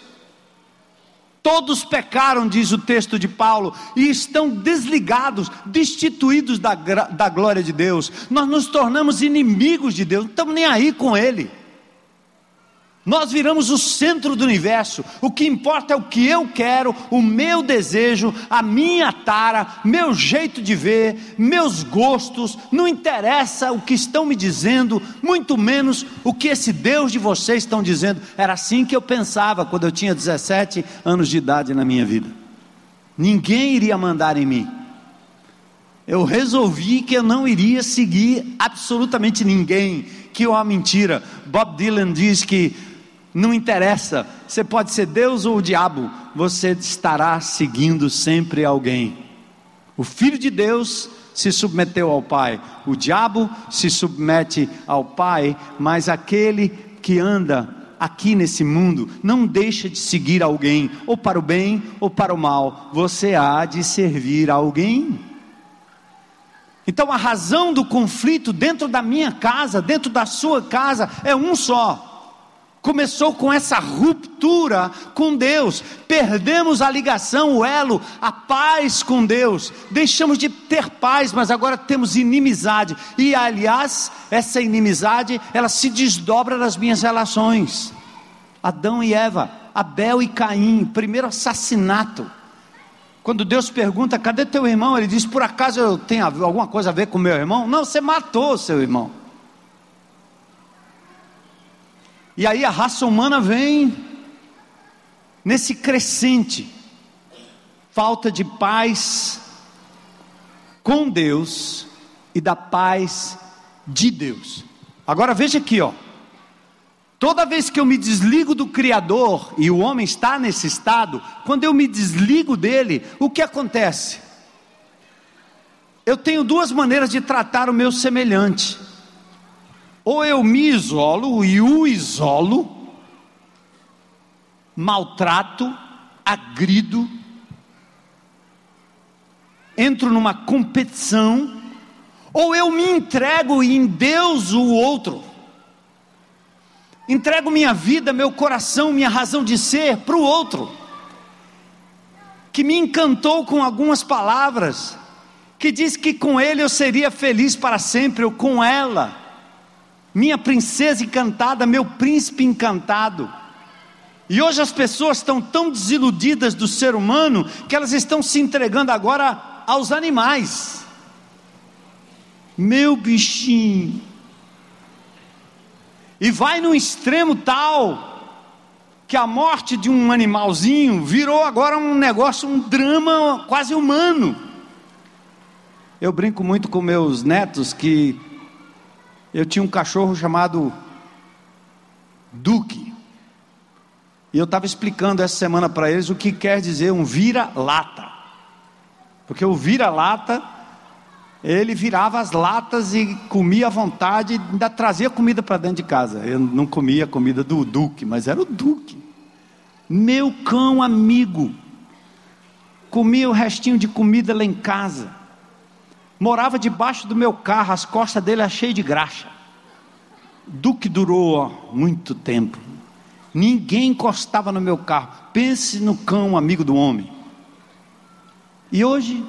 Todos pecaram, diz o texto de Paulo, e estão desligados, destituídos da, da glória de Deus. Nós nos tornamos inimigos de Deus, não estamos nem aí com Ele. Nós viramos o centro do universo. O que importa é o que eu quero, o meu desejo, a minha tara, meu jeito de ver, meus gostos. Não interessa o que estão me dizendo, muito menos o que esse Deus de vocês estão dizendo. Era assim que eu pensava quando eu tinha 17 anos de idade na minha vida. Ninguém iria mandar em mim. Eu resolvi que eu não iria seguir absolutamente ninguém, que é uma mentira. Bob Dylan diz que não interessa, você pode ser Deus ou o diabo, você estará seguindo sempre alguém. O Filho de Deus se submeteu ao Pai, o diabo se submete ao Pai, mas aquele que anda aqui nesse mundo não deixa de seguir alguém, ou para o bem ou para o mal, você há de servir alguém. Então a razão do conflito dentro da minha casa, dentro da sua casa, é um só começou com essa ruptura com Deus, perdemos a ligação, o elo, a paz com Deus, deixamos de ter paz, mas agora temos inimizade, e aliás, essa inimizade, ela se desdobra nas minhas relações. Adão e Eva, Abel e Caim, primeiro assassinato. Quando Deus pergunta: cadê teu irmão? Ele diz: por acaso eu tenho alguma coisa a ver com meu irmão? Não, você matou seu irmão. E aí a raça humana vem nesse crescente, falta de paz com Deus e da paz de Deus. Agora veja aqui, ó. Toda vez que eu me desligo do Criador, e o homem está nesse estado, quando eu me desligo dele, o que acontece? Eu tenho duas maneiras de tratar o meu semelhante. Ou eu me isolo e o isolo, maltrato, agrido, entro numa competição, ou eu me entrego em Deus o outro. Entrego minha vida, meu coração, minha razão de ser para o outro, que me encantou com algumas palavras, que diz que com ele eu seria feliz para sempre, ou com ela minha princesa encantada, meu príncipe encantado. E hoje as pessoas estão tão desiludidas do ser humano que elas estão se entregando agora aos animais. Meu bichinho. E vai num extremo tal que a morte de um animalzinho virou agora um negócio, um drama quase humano. Eu brinco muito com meus netos que eu tinha um cachorro chamado Duque. E eu estava explicando essa semana para eles o que quer dizer um vira-lata. Porque o vira-lata, ele virava as latas e comia à vontade, ainda trazia comida para dentro de casa. Eu não comia a comida do Duque, mas era o Duque. Meu cão amigo. Comia o restinho de comida lá em casa morava debaixo do meu carro, as costas dele eram cheias de graxa. Duque durou ó, muito tempo. Ninguém encostava no meu carro. Pense no cão amigo do homem. E hoje,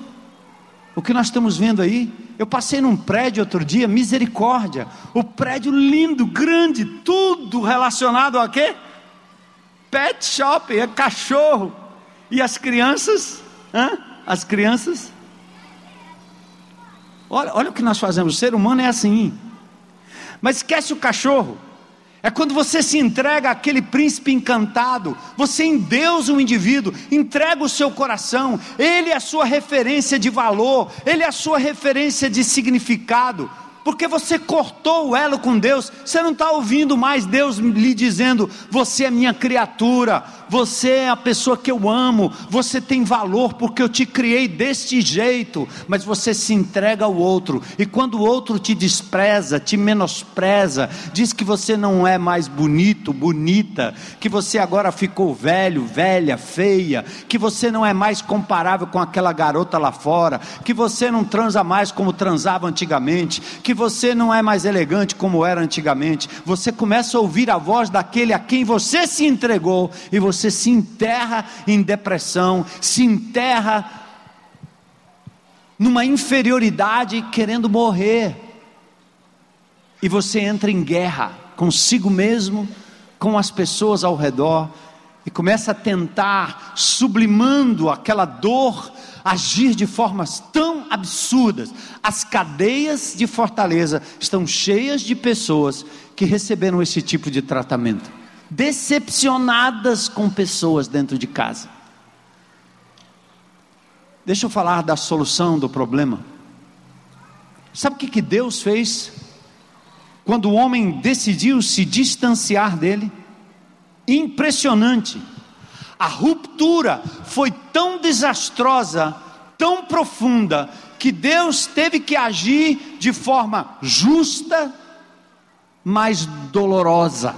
o que nós estamos vendo aí, eu passei num prédio outro dia, misericórdia. O prédio lindo, grande, tudo relacionado a quê? Pet shop, é cachorro. E as crianças, hã? as crianças Olha, olha o que nós fazemos, o ser humano é assim. Mas esquece o cachorro. É quando você se entrega àquele príncipe encantado, você em Deus o indivíduo, entrega o seu coração, ele é a sua referência de valor, ele é a sua referência de significado porque você cortou o elo com Deus, você não está ouvindo mais Deus lhe dizendo: Você é minha criatura, você é a pessoa que eu amo, você tem valor porque eu te criei deste jeito, mas você se entrega ao outro, e quando o outro te despreza, te menospreza, diz que você não é mais bonito, bonita, que você agora ficou velho, velha, feia, que você não é mais comparável com aquela garota lá fora, que você não transa mais como transava antigamente, que você não é mais elegante como era antigamente, você começa a ouvir a voz daquele a quem você se entregou e você se enterra em depressão, se enterra numa inferioridade querendo morrer. E você entra em guerra consigo mesmo, com as pessoas ao redor e começa a tentar, sublimando aquela dor, agir de formas tão absurdas. As cadeias de Fortaleza estão cheias de pessoas que receberam esse tipo de tratamento, decepcionadas com pessoas dentro de casa. Deixa eu falar da solução do problema. Sabe o que, que Deus fez quando o homem decidiu se distanciar dele? impressionante. A ruptura foi tão desastrosa, tão profunda, que Deus teve que agir de forma justa, mas dolorosa.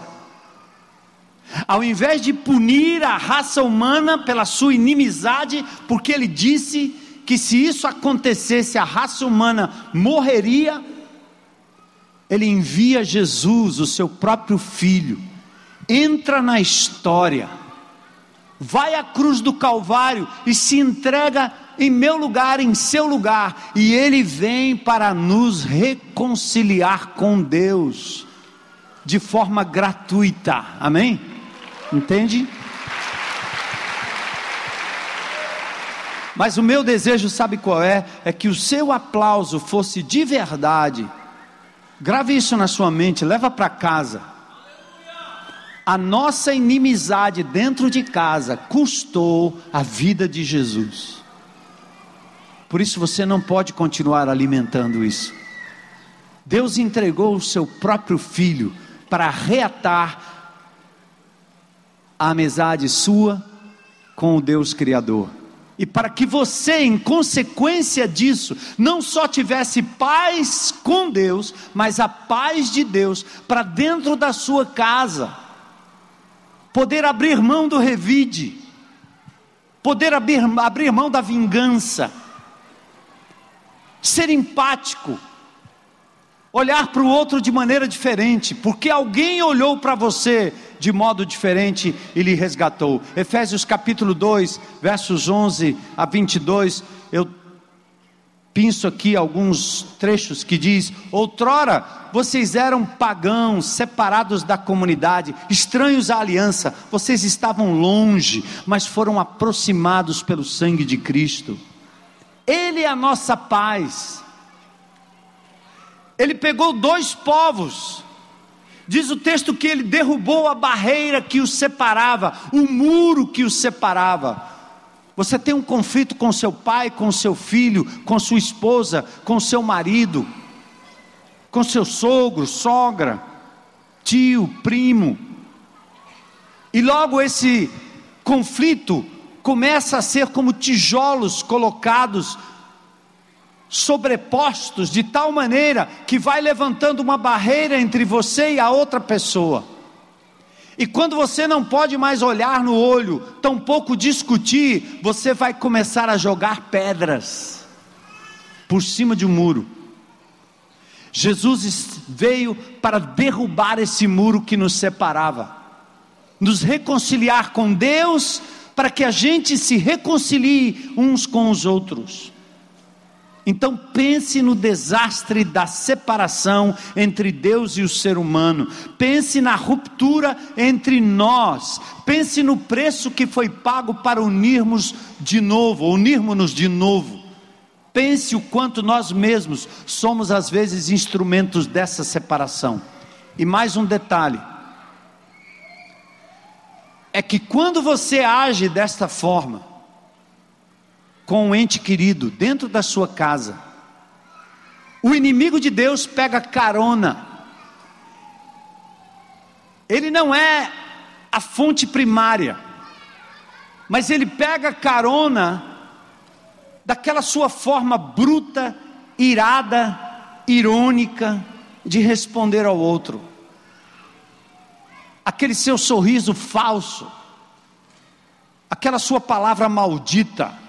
Ao invés de punir a raça humana pela sua inimizade, porque ele disse que se isso acontecesse, a raça humana morreria, ele envia Jesus, o seu próprio filho, entra na história, vai à cruz do Calvário e se entrega em meu lugar, em seu lugar, e ele vem para nos reconciliar com Deus de forma gratuita. Amém? Entende? Mas o meu desejo, sabe qual é? É que o seu aplauso fosse de verdade. Grave isso na sua mente, leva para casa a nossa inimizade dentro de casa custou a vida de Jesus. Por isso você não pode continuar alimentando isso. Deus entregou o seu próprio filho para reatar a amizade sua com o Deus Criador. E para que você, em consequência disso, não só tivesse paz com Deus, mas a paz de Deus para dentro da sua casa poder abrir mão do revide, poder abrir, abrir mão da vingança, ser empático, olhar para o outro de maneira diferente, porque alguém olhou para você de modo diferente e lhe resgatou. Efésios capítulo 2, versos 11 a 22, eu pinço aqui alguns trechos que diz: Outrora vocês eram pagãos, separados da comunidade, estranhos à aliança, vocês estavam longe, mas foram aproximados pelo sangue de Cristo. Ele é a nossa paz. Ele pegou dois povos, diz o texto que ele derrubou a barreira que os separava, o muro que os separava você tem um conflito com seu pai, com seu filho, com sua esposa, com seu marido, com seu sogro, sogra, tio, primo. E logo esse conflito começa a ser como tijolos colocados sobrepostos de tal maneira que vai levantando uma barreira entre você e a outra pessoa. E quando você não pode mais olhar no olho, tampouco discutir, você vai começar a jogar pedras por cima de um muro. Jesus veio para derrubar esse muro que nos separava, nos reconciliar com Deus, para que a gente se reconcilie uns com os outros. Então pense no desastre da separação entre Deus e o ser humano. Pense na ruptura entre nós. Pense no preço que foi pago para unirmos de novo, unirmos-nos de novo. Pense o quanto nós mesmos somos às vezes instrumentos dessa separação. E mais um detalhe: é que quando você age desta forma, com um ente querido dentro da sua casa. O inimigo de Deus pega carona. Ele não é a fonte primária, mas ele pega carona daquela sua forma bruta, irada, irônica de responder ao outro. Aquele seu sorriso falso, aquela sua palavra maldita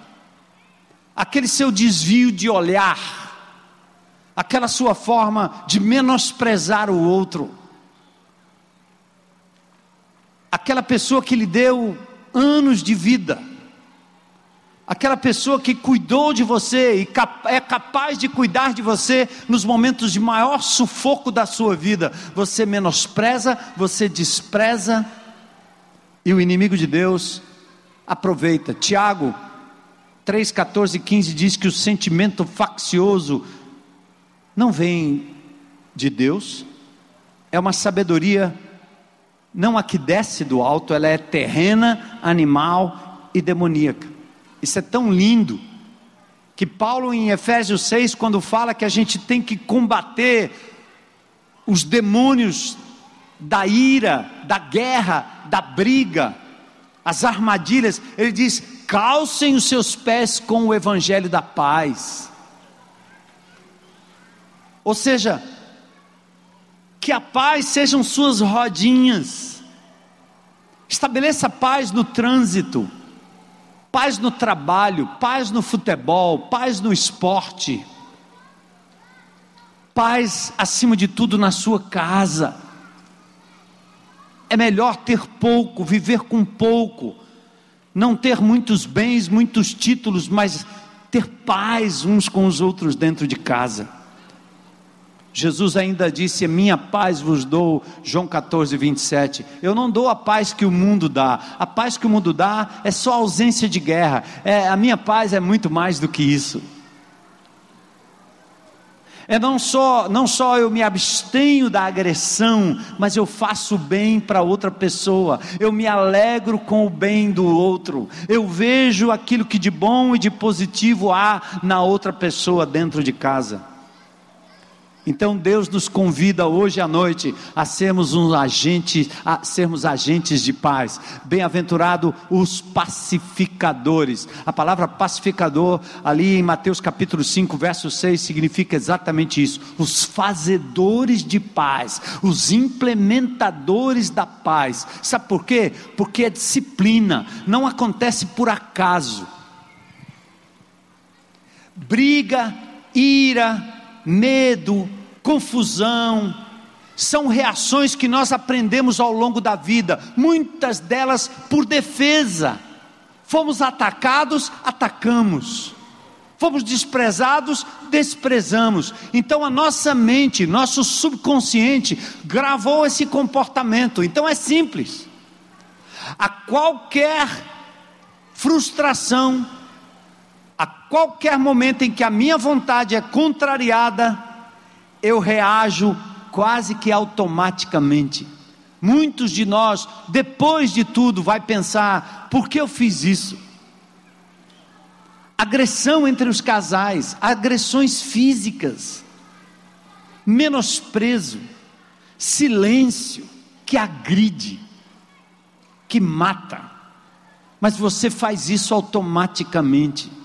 aquele seu desvio de olhar, aquela sua forma de menosprezar o outro, aquela pessoa que lhe deu anos de vida, aquela pessoa que cuidou de você e é capaz de cuidar de você nos momentos de maior sufoco da sua vida, você menospreza, você despreza, e o inimigo de Deus aproveita. Tiago 3, 14 e 15 diz que o sentimento faccioso não vem de Deus, é uma sabedoria não a que desce do alto, ela é terrena, animal e demoníaca. Isso é tão lindo que Paulo em Efésios 6, quando fala que a gente tem que combater os demônios da ira, da guerra, da briga, as armadilhas, ele diz: calcem os seus pés com o evangelho da paz. Ou seja, que a paz sejam suas rodinhas. Estabeleça paz no trânsito, paz no trabalho, paz no futebol, paz no esporte, paz acima de tudo na sua casa. É melhor ter pouco, viver com pouco, não ter muitos bens, muitos títulos, mas ter paz uns com os outros dentro de casa. Jesus ainda disse: Minha paz vos dou, João 14, 27. Eu não dou a paz que o mundo dá, a paz que o mundo dá é só ausência de guerra, é, a minha paz é muito mais do que isso. É não só, não só eu me abstenho da agressão, mas eu faço bem para outra pessoa, eu me alegro com o bem do outro, eu vejo aquilo que de bom e de positivo há na outra pessoa dentro de casa. Então Deus nos convida hoje à noite a sermos um agente, a sermos agentes de paz. Bem-aventurado os pacificadores. A palavra pacificador ali em Mateus capítulo 5, verso 6 significa exatamente isso. Os fazedores de paz, os implementadores da paz. Sabe por quê? Porque é disciplina, não acontece por acaso. Briga, ira, medo, confusão, são reações que nós aprendemos ao longo da vida, muitas delas por defesa. Fomos atacados, atacamos. Fomos desprezados, desprezamos. Então a nossa mente, nosso subconsciente gravou esse comportamento. Então é simples. A qualquer frustração, a qualquer momento em que a minha vontade é contrariada, eu reajo quase que automaticamente. Muitos de nós, depois de tudo, vai pensar: por que eu fiz isso? Agressão entre os casais, agressões físicas, menosprezo, silêncio que agride, que mata. Mas você faz isso automaticamente.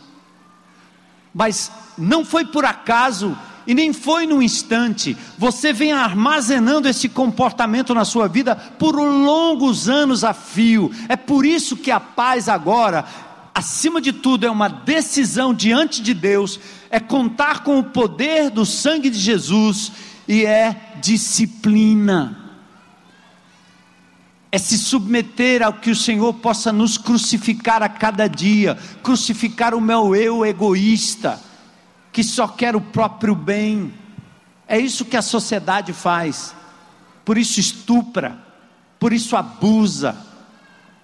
Mas não foi por acaso e nem foi num instante. Você vem armazenando esse comportamento na sua vida por longos anos a fio. É por isso que a paz agora, acima de tudo, é uma decisão diante de Deus, é contar com o poder do sangue de Jesus e é disciplina. É se submeter ao que o Senhor possa nos crucificar a cada dia, crucificar o meu eu egoísta que só quer o próprio bem. É isso que a sociedade faz. Por isso estupra, por isso abusa,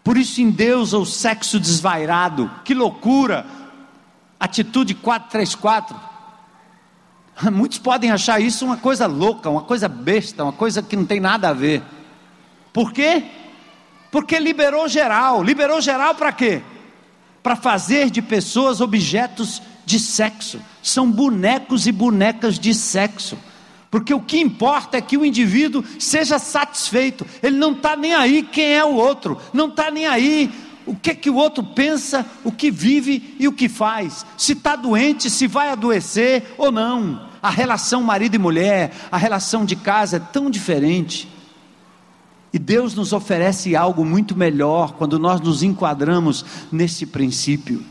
por isso endeusa o sexo desvairado. Que loucura! Atitude 434. Muitos podem achar isso uma coisa louca, uma coisa besta, uma coisa que não tem nada a ver. Por quê? Porque liberou geral. Liberou geral para quê? Para fazer de pessoas objetos de sexo, são bonecos e bonecas de sexo. Porque o que importa é que o indivíduo seja satisfeito, ele não está nem aí quem é o outro, não está nem aí o que que o outro pensa, o que vive e o que faz, se está doente, se vai adoecer ou não. A relação marido e mulher, a relação de casa é tão diferente. E Deus nos oferece algo muito melhor quando nós nos enquadramos nesse princípio.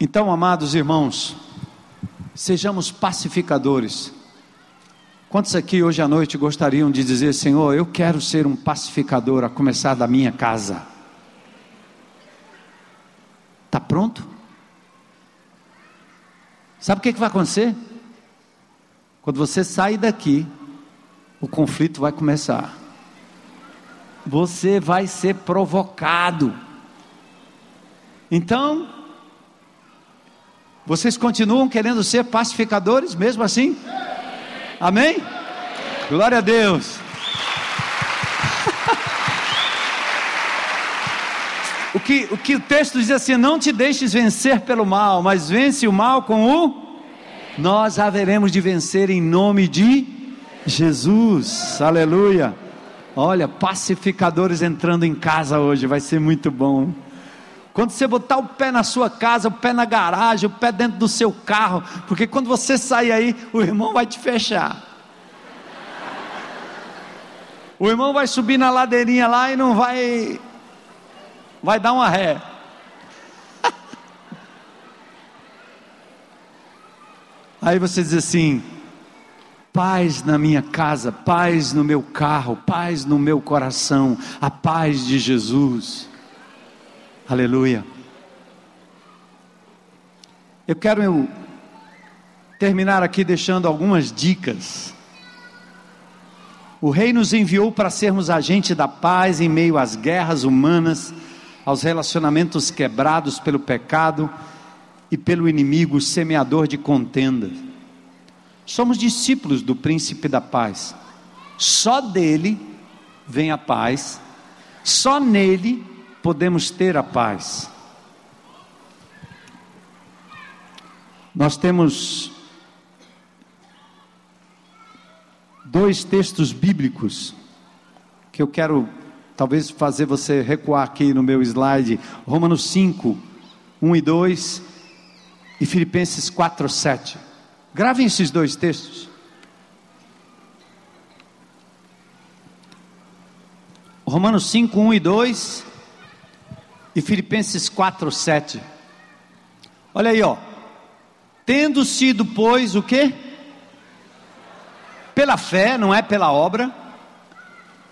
Então, amados irmãos, sejamos pacificadores. Quantos aqui hoje à noite gostariam de dizer, Senhor, eu quero ser um pacificador, a começar da minha casa? Está pronto? Sabe o que, que vai acontecer? Quando você sair daqui, o conflito vai começar. Você vai ser provocado. Então, vocês continuam querendo ser pacificadores mesmo assim? Amém? Glória a Deus. o, que, o que o texto diz assim: não te deixes vencer pelo mal, mas vence o mal com o. Nós haveremos de vencer em nome de Jesus. Aleluia. Olha, pacificadores entrando em casa hoje, vai ser muito bom. Quando você botar o pé na sua casa, o pé na garagem, o pé dentro do seu carro, porque quando você sair aí, o irmão vai te fechar. O irmão vai subir na ladeirinha lá e não vai vai dar uma ré. Aí você diz assim: paz na minha casa, paz no meu carro, paz no meu coração, a paz de Jesus. Aleluia. Eu quero terminar aqui deixando algumas dicas. O Rei nos enviou para sermos agente da paz em meio às guerras humanas, aos relacionamentos quebrados pelo pecado e pelo inimigo semeador de contenda. Somos discípulos do príncipe da paz. Só dele vem a paz, só nele podemos ter a paz. Nós temos dois textos bíblicos que eu quero talvez fazer você recuar aqui no meu slide, Romanos 5, 1 e 2 e Filipenses 4, 7. Gravem esses dois textos. Romanos 5, 1 e 2 e Filipenses 4, 7. Olha aí, ó. Tendo sido, pois, o que? Pela fé, não é pela obra.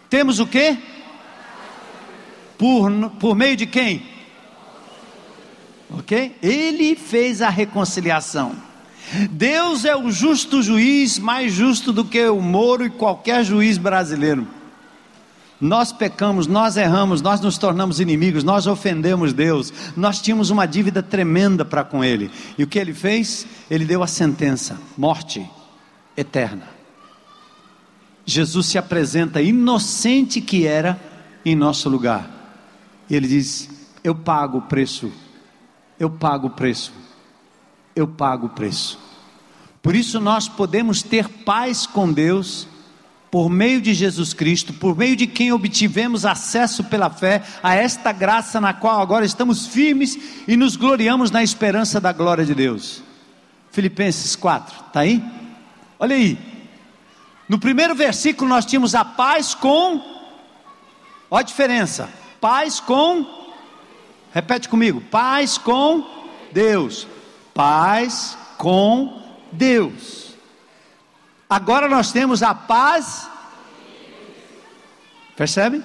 Temos o que? Por, por meio de quem? Ok? Ele fez a reconciliação. Deus é o justo juiz, mais justo do que o Moro e qualquer juiz brasileiro. Nós pecamos, nós erramos, nós nos tornamos inimigos, nós ofendemos Deus, nós tínhamos uma dívida tremenda para com Ele. E o que Ele fez? Ele deu a sentença: morte eterna. Jesus se apresenta inocente que era em nosso lugar. E Ele diz: Eu pago o preço eu pago o preço. Eu pago o preço. Por isso nós podemos ter paz com Deus por meio de Jesus Cristo, por meio de quem obtivemos acesso pela fé a esta graça na qual agora estamos firmes e nos gloriamos na esperança da glória de Deus. Filipenses 4, está aí? Olha aí. No primeiro versículo nós tínhamos a paz com, olha a diferença: paz com Repete comigo: paz com Deus. Paz com Deus. Agora nós temos a paz. Percebe?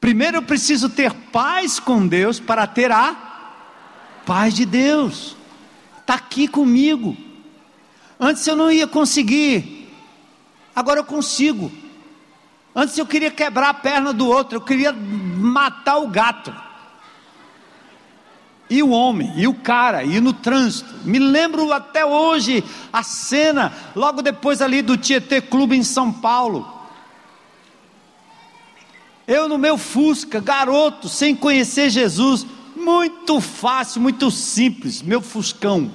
Primeiro eu preciso ter paz com Deus para ter a paz de Deus. Está aqui comigo. Antes eu não ia conseguir, agora eu consigo. Antes eu queria quebrar a perna do outro, eu queria matar o gato e o homem, e o cara, e no trânsito. Me lembro até hoje a cena, logo depois ali do Tietê Clube em São Paulo. Eu no meu Fusca, garoto, sem conhecer Jesus, muito fácil, muito simples, meu Fuscão.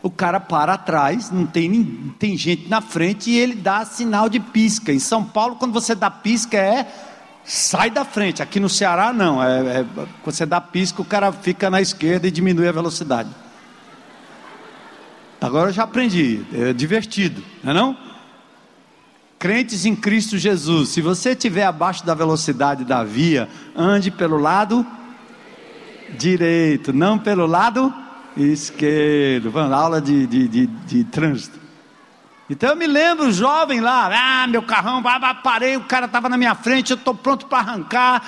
O cara para atrás, não tem, tem gente na frente e ele dá sinal de pisca. Em São Paulo, quando você dá pisca, é sai da frente. Aqui no Ceará, não. É, é, você dá pisca, o cara fica na esquerda e diminui a velocidade. Agora eu já aprendi. É divertido, não é não? Crentes em Cristo Jesus. Se você estiver abaixo da velocidade da via, ande pelo lado direito, não pelo lado esquerdo. Vamos, aula de, de, de, de trânsito. Então eu me lembro, jovem lá, ah, meu carrão, parei, o cara estava na minha frente, eu estou pronto para arrancar,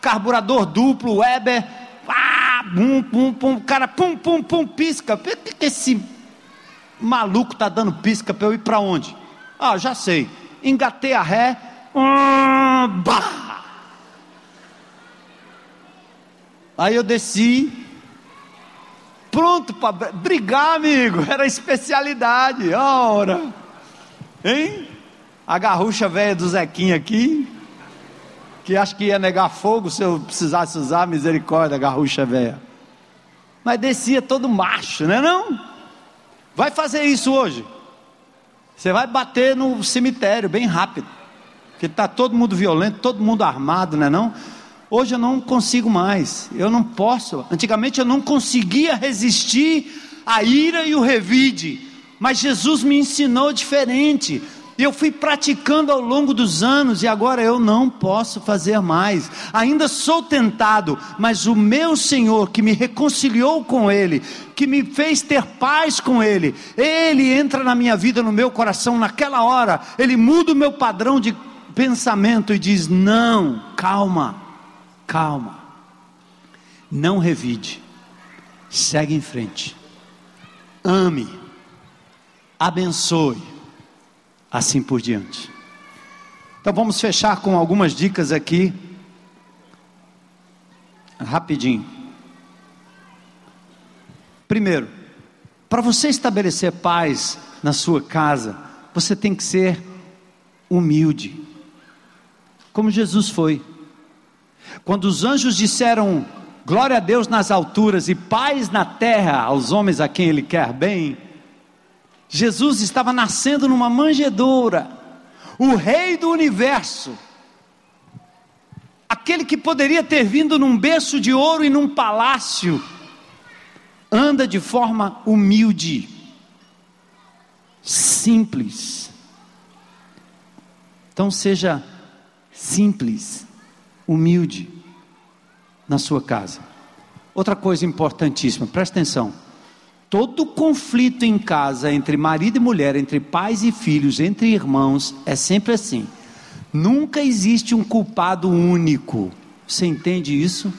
carburador duplo, Weber, ah, pum, pum, pum, o cara, pum, pum, pum, pisca. Por que, que esse maluco tá dando pisca para eu ir para onde? Ah, já sei, engatei a ré, hum, bah. Aí eu desci, pronto para brigar, amigo, era especialidade, ora. Hein? A garrucha velha do Zequinha aqui, que acho que ia negar fogo se eu precisasse usar misericórdia, garrucha velha. Mas descia todo macho, né não? Vai fazer isso hoje. Você vai bater no cemitério bem rápido. Porque está todo mundo violento, todo mundo armado, né não? Hoje eu não consigo mais. Eu não posso. Antigamente eu não conseguia resistir à ira e o revide mas Jesus me ensinou diferente. Eu fui praticando ao longo dos anos e agora eu não posso fazer mais. Ainda sou tentado, mas o meu Senhor que me reconciliou com Ele, que me fez ter paz com Ele, Ele entra na minha vida, no meu coração, naquela hora, Ele muda o meu padrão de pensamento e diz: Não, calma, calma, não revide, segue em frente, ame abençoe, assim por diante. Então vamos fechar com algumas dicas aqui, rapidinho. Primeiro, para você estabelecer paz na sua casa, você tem que ser humilde, como Jesus foi. Quando os anjos disseram glória a Deus nas alturas e paz na terra aos homens a quem Ele quer bem, Jesus estava nascendo numa manjedoura, o rei do universo, aquele que poderia ter vindo num berço de ouro e num palácio, anda de forma humilde, simples. Então seja simples, humilde na sua casa. Outra coisa importantíssima, presta atenção. Todo conflito em casa entre marido e mulher, entre pais e filhos, entre irmãos, é sempre assim. Nunca existe um culpado único. Você entende isso?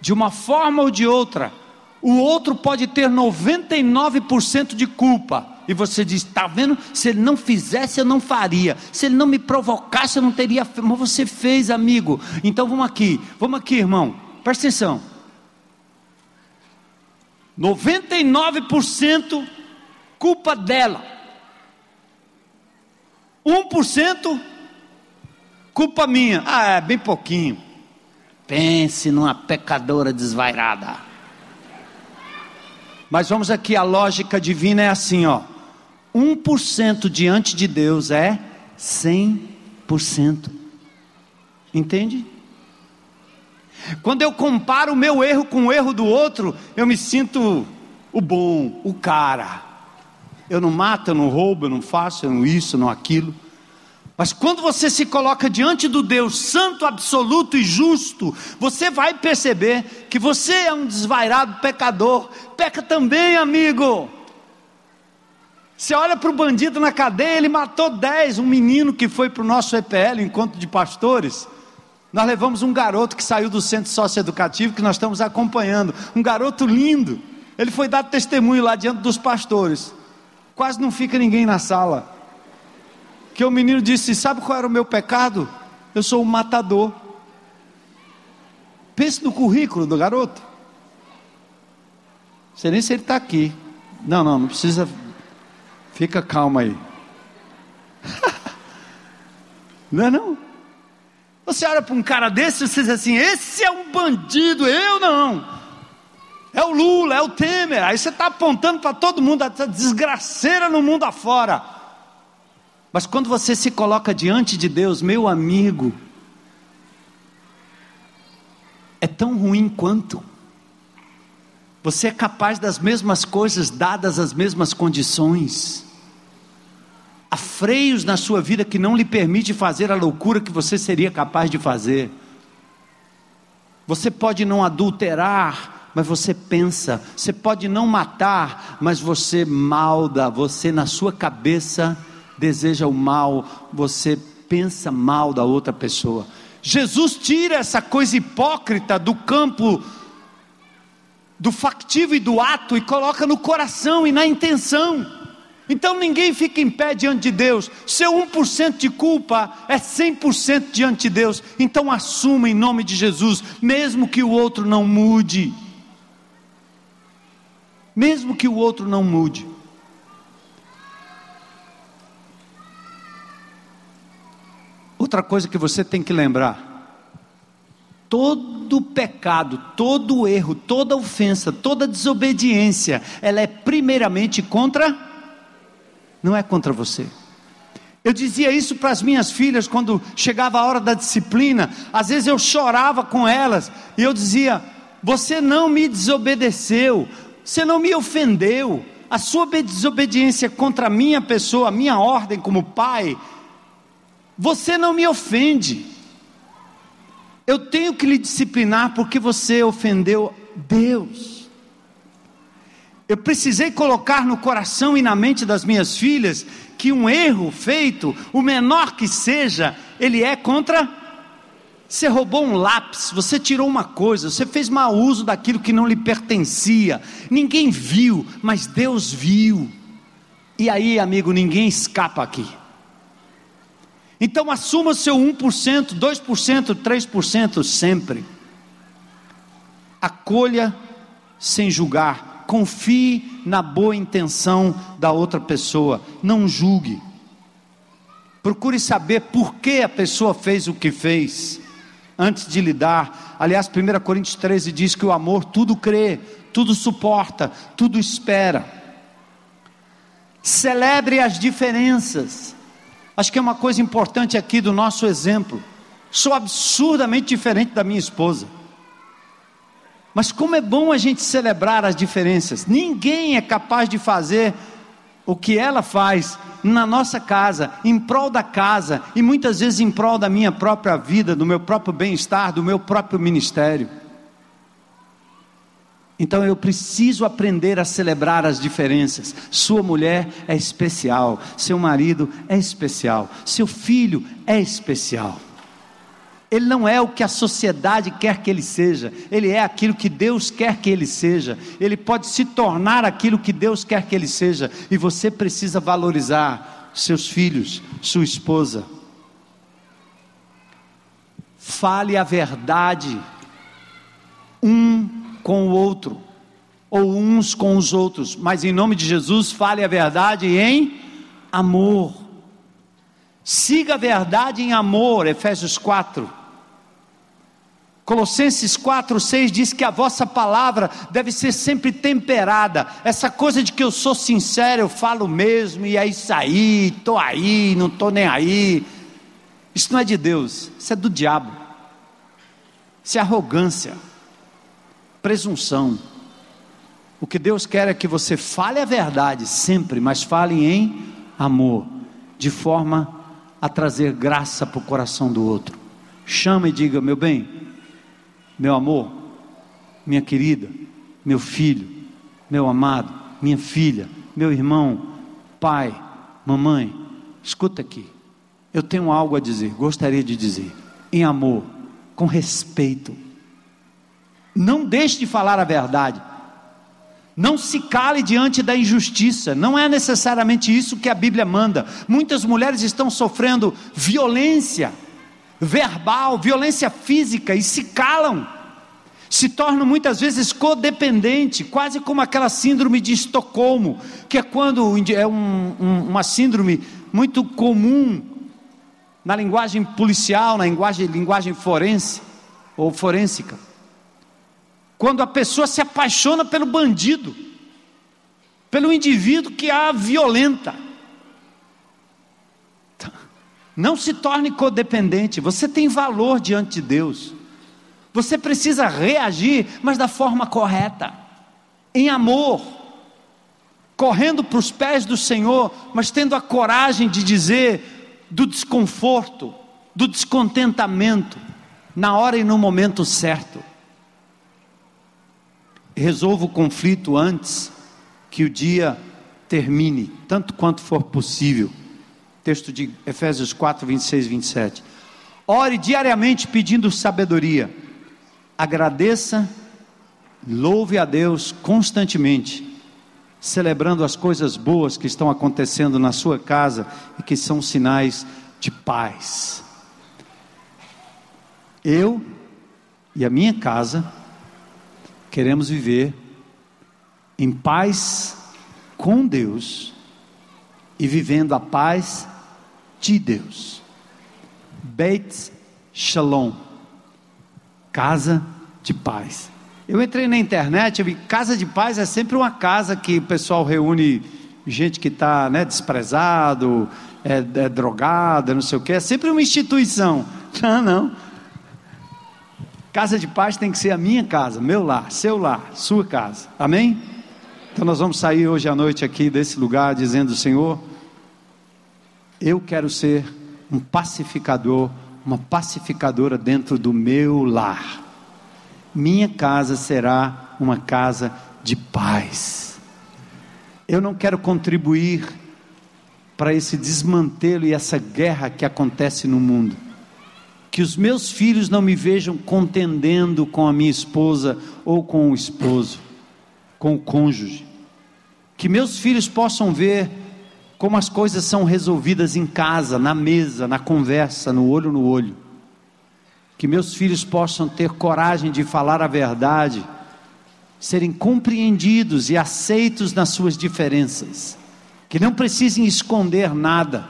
De uma forma ou de outra, o outro pode ter 99% de culpa. E você diz: está vendo? Se ele não fizesse, eu não faria. Se ele não me provocasse, eu não teria. Mas você fez, amigo. Então vamos aqui, vamos aqui, irmão. Presta atenção. 99% culpa dela. 1% culpa minha. Ah, é bem pouquinho. Pense numa pecadora desvairada. Mas vamos aqui, a lógica divina é assim, ó. 1% diante de Deus é 100%. Entende? Quando eu comparo o meu erro com o erro do outro, eu me sinto o bom, o cara. Eu não mato, eu não roubo, eu não faço, eu não isso, não aquilo. Mas quando você se coloca diante do Deus santo, absoluto e justo, você vai perceber que você é um desvairado pecador. Peca também, amigo. Você olha para o bandido na cadeia, ele matou dez, um menino que foi para o nosso EPL, encontro de pastores. Nós levamos um garoto que saiu do centro socioeducativo que nós estamos acompanhando, um garoto lindo. Ele foi dar testemunho lá diante dos pastores. Quase não fica ninguém na sala. Que o menino disse: Sabe qual era o meu pecado? Eu sou um matador. Pense no currículo do garoto. Não sei nem se ele está aqui. Não, não, não precisa. Fica calma aí. não é não? Você olha para um cara desse e você diz assim: esse é um bandido, eu não. É o Lula, é o Temer. Aí você está apontando para todo mundo, essa desgraceira no mundo afora. Mas quando você se coloca diante de Deus, meu amigo, é tão ruim quanto. Você é capaz das mesmas coisas, dadas as mesmas condições. Há freios na sua vida que não lhe permite fazer a loucura que você seria capaz de fazer. Você pode não adulterar, mas você pensa. Você pode não matar, mas você malda. Você na sua cabeça deseja o mal. Você pensa mal da outra pessoa. Jesus tira essa coisa hipócrita do campo do factivo e do ato e coloca no coração e na intenção. Então ninguém fica em pé diante de Deus. Seu 1% de culpa é 100% diante de Deus. Então assuma em nome de Jesus, mesmo que o outro não mude. Mesmo que o outro não mude. Outra coisa que você tem que lembrar: todo pecado, todo erro, toda ofensa, toda desobediência, ela é primeiramente contra não é contra você. Eu dizia isso para as minhas filhas quando chegava a hora da disciplina. Às vezes eu chorava com elas e eu dizia: Você não me desobedeceu, você não me ofendeu. A sua desobediência contra a minha pessoa, a minha ordem como pai, você não me ofende. Eu tenho que lhe disciplinar porque você ofendeu Deus. Eu precisei colocar no coração e na mente das minhas filhas que um erro feito, o menor que seja, ele é contra. Você roubou um lápis, você tirou uma coisa, você fez mau uso daquilo que não lhe pertencia. Ninguém viu, mas Deus viu. E aí, amigo, ninguém escapa aqui. Então assuma seu 1%, 2%, 3% sempre. Acolha sem julgar confie na boa intenção da outra pessoa, não julgue. Procure saber por que a pessoa fez o que fez, antes de lidar. Aliás, 1 Coríntios 13 diz que o amor tudo crê, tudo suporta, tudo espera. Celebre as diferenças. Acho que é uma coisa importante aqui do nosso exemplo. Sou absurdamente diferente da minha esposa. Mas como é bom a gente celebrar as diferenças. Ninguém é capaz de fazer o que ela faz na nossa casa, em prol da casa e muitas vezes em prol da minha própria vida, do meu próprio bem-estar, do meu próprio ministério. Então eu preciso aprender a celebrar as diferenças. Sua mulher é especial, seu marido é especial, seu filho é especial. Ele não é o que a sociedade quer que ele seja, ele é aquilo que Deus quer que ele seja. Ele pode se tornar aquilo que Deus quer que ele seja, e você precisa valorizar seus filhos, sua esposa. Fale a verdade um com o outro, ou uns com os outros, mas em nome de Jesus, fale a verdade em amor. Siga a verdade em amor, Efésios 4. Colossenses 4, 6 diz que a vossa palavra deve ser sempre temperada. Essa coisa de que eu sou sincero, eu falo mesmo, e é isso aí, estou aí, não estou nem aí. Isso não é de Deus, isso é do diabo. Isso é arrogância, presunção. O que Deus quer é que você fale a verdade sempre, mas fale em amor, de forma a trazer graça para o coração do outro. Chama e diga: meu bem, meu amor, minha querida, meu filho, meu amado, minha filha, meu irmão, pai, mamãe, escuta aqui. Eu tenho algo a dizer, gostaria de dizer, em amor, com respeito. Não deixe de falar a verdade. Não se cale diante da injustiça, não é necessariamente isso que a Bíblia manda. Muitas mulheres estão sofrendo violência verbal, violência física e se calam. Se tornam muitas vezes codependente, quase como aquela síndrome de Estocolmo, que é quando é um, um, uma síndrome muito comum na linguagem policial, na linguagem, linguagem forense ou forênsica. Quando a pessoa se apaixona pelo bandido, pelo indivíduo que a violenta. Não se torne codependente, você tem valor diante de Deus. Você precisa reagir, mas da forma correta, em amor, correndo para os pés do Senhor, mas tendo a coragem de dizer do desconforto, do descontentamento, na hora e no momento certo. resolva o conflito antes que o dia termine, tanto quanto for possível. Texto de Efésios 4, 26 e 27. Ore diariamente pedindo sabedoria. Agradeça, louve a Deus constantemente, celebrando as coisas boas que estão acontecendo na sua casa e que são sinais de paz. Eu e a minha casa queremos viver em paz com Deus e vivendo a paz de Deus. Beit Shalom, casa de paz. Eu entrei na internet, eu vi casa de paz é sempre uma casa que o pessoal reúne gente que está né, desprezado, é, é drogada, não sei o que, é sempre uma instituição. Não, não. Casa de paz tem que ser a minha casa, meu lar, seu lar, sua casa. Amém? Então nós vamos sair hoje à noite aqui desse lugar dizendo: Senhor, eu quero ser um pacificador, uma pacificadora dentro do meu lar. Minha casa será uma casa de paz. Eu não quero contribuir para esse desmantelo e essa guerra que acontece no mundo que os meus filhos não me vejam contendendo com a minha esposa ou com o esposo, com o cônjuge. Que meus filhos possam ver como as coisas são resolvidas em casa, na mesa, na conversa, no olho no olho. Que meus filhos possam ter coragem de falar a verdade, serem compreendidos e aceitos nas suas diferenças. Que não precisem esconder nada,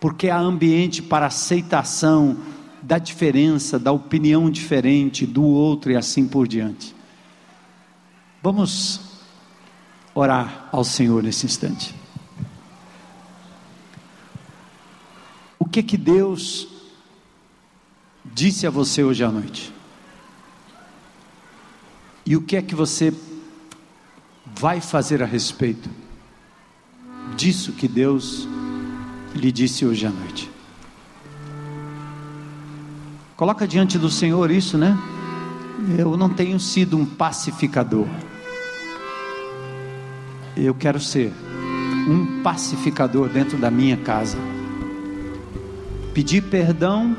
porque há ambiente para aceitação, da diferença, da opinião diferente do outro e assim por diante. Vamos orar ao Senhor nesse instante. O que que Deus disse a você hoje à noite? E o que é que você vai fazer a respeito disso que Deus lhe disse hoje à noite? Coloca diante do Senhor isso, né? Eu não tenho sido um pacificador. Eu quero ser um pacificador dentro da minha casa. Pedir perdão,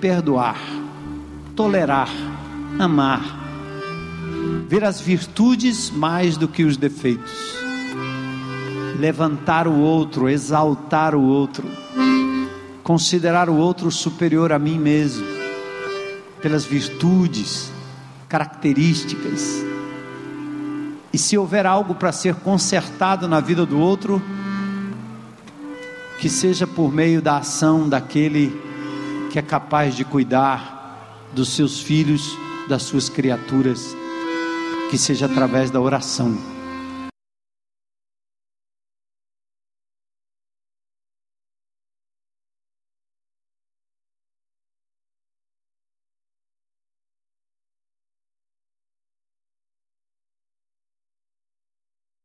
perdoar, tolerar, amar, ver as virtudes mais do que os defeitos, levantar o outro, exaltar o outro, considerar o outro superior a mim mesmo pelas virtudes, características. E se houver algo para ser consertado na vida do outro, que seja por meio da ação daquele que é capaz de cuidar dos seus filhos, das suas criaturas, que seja através da oração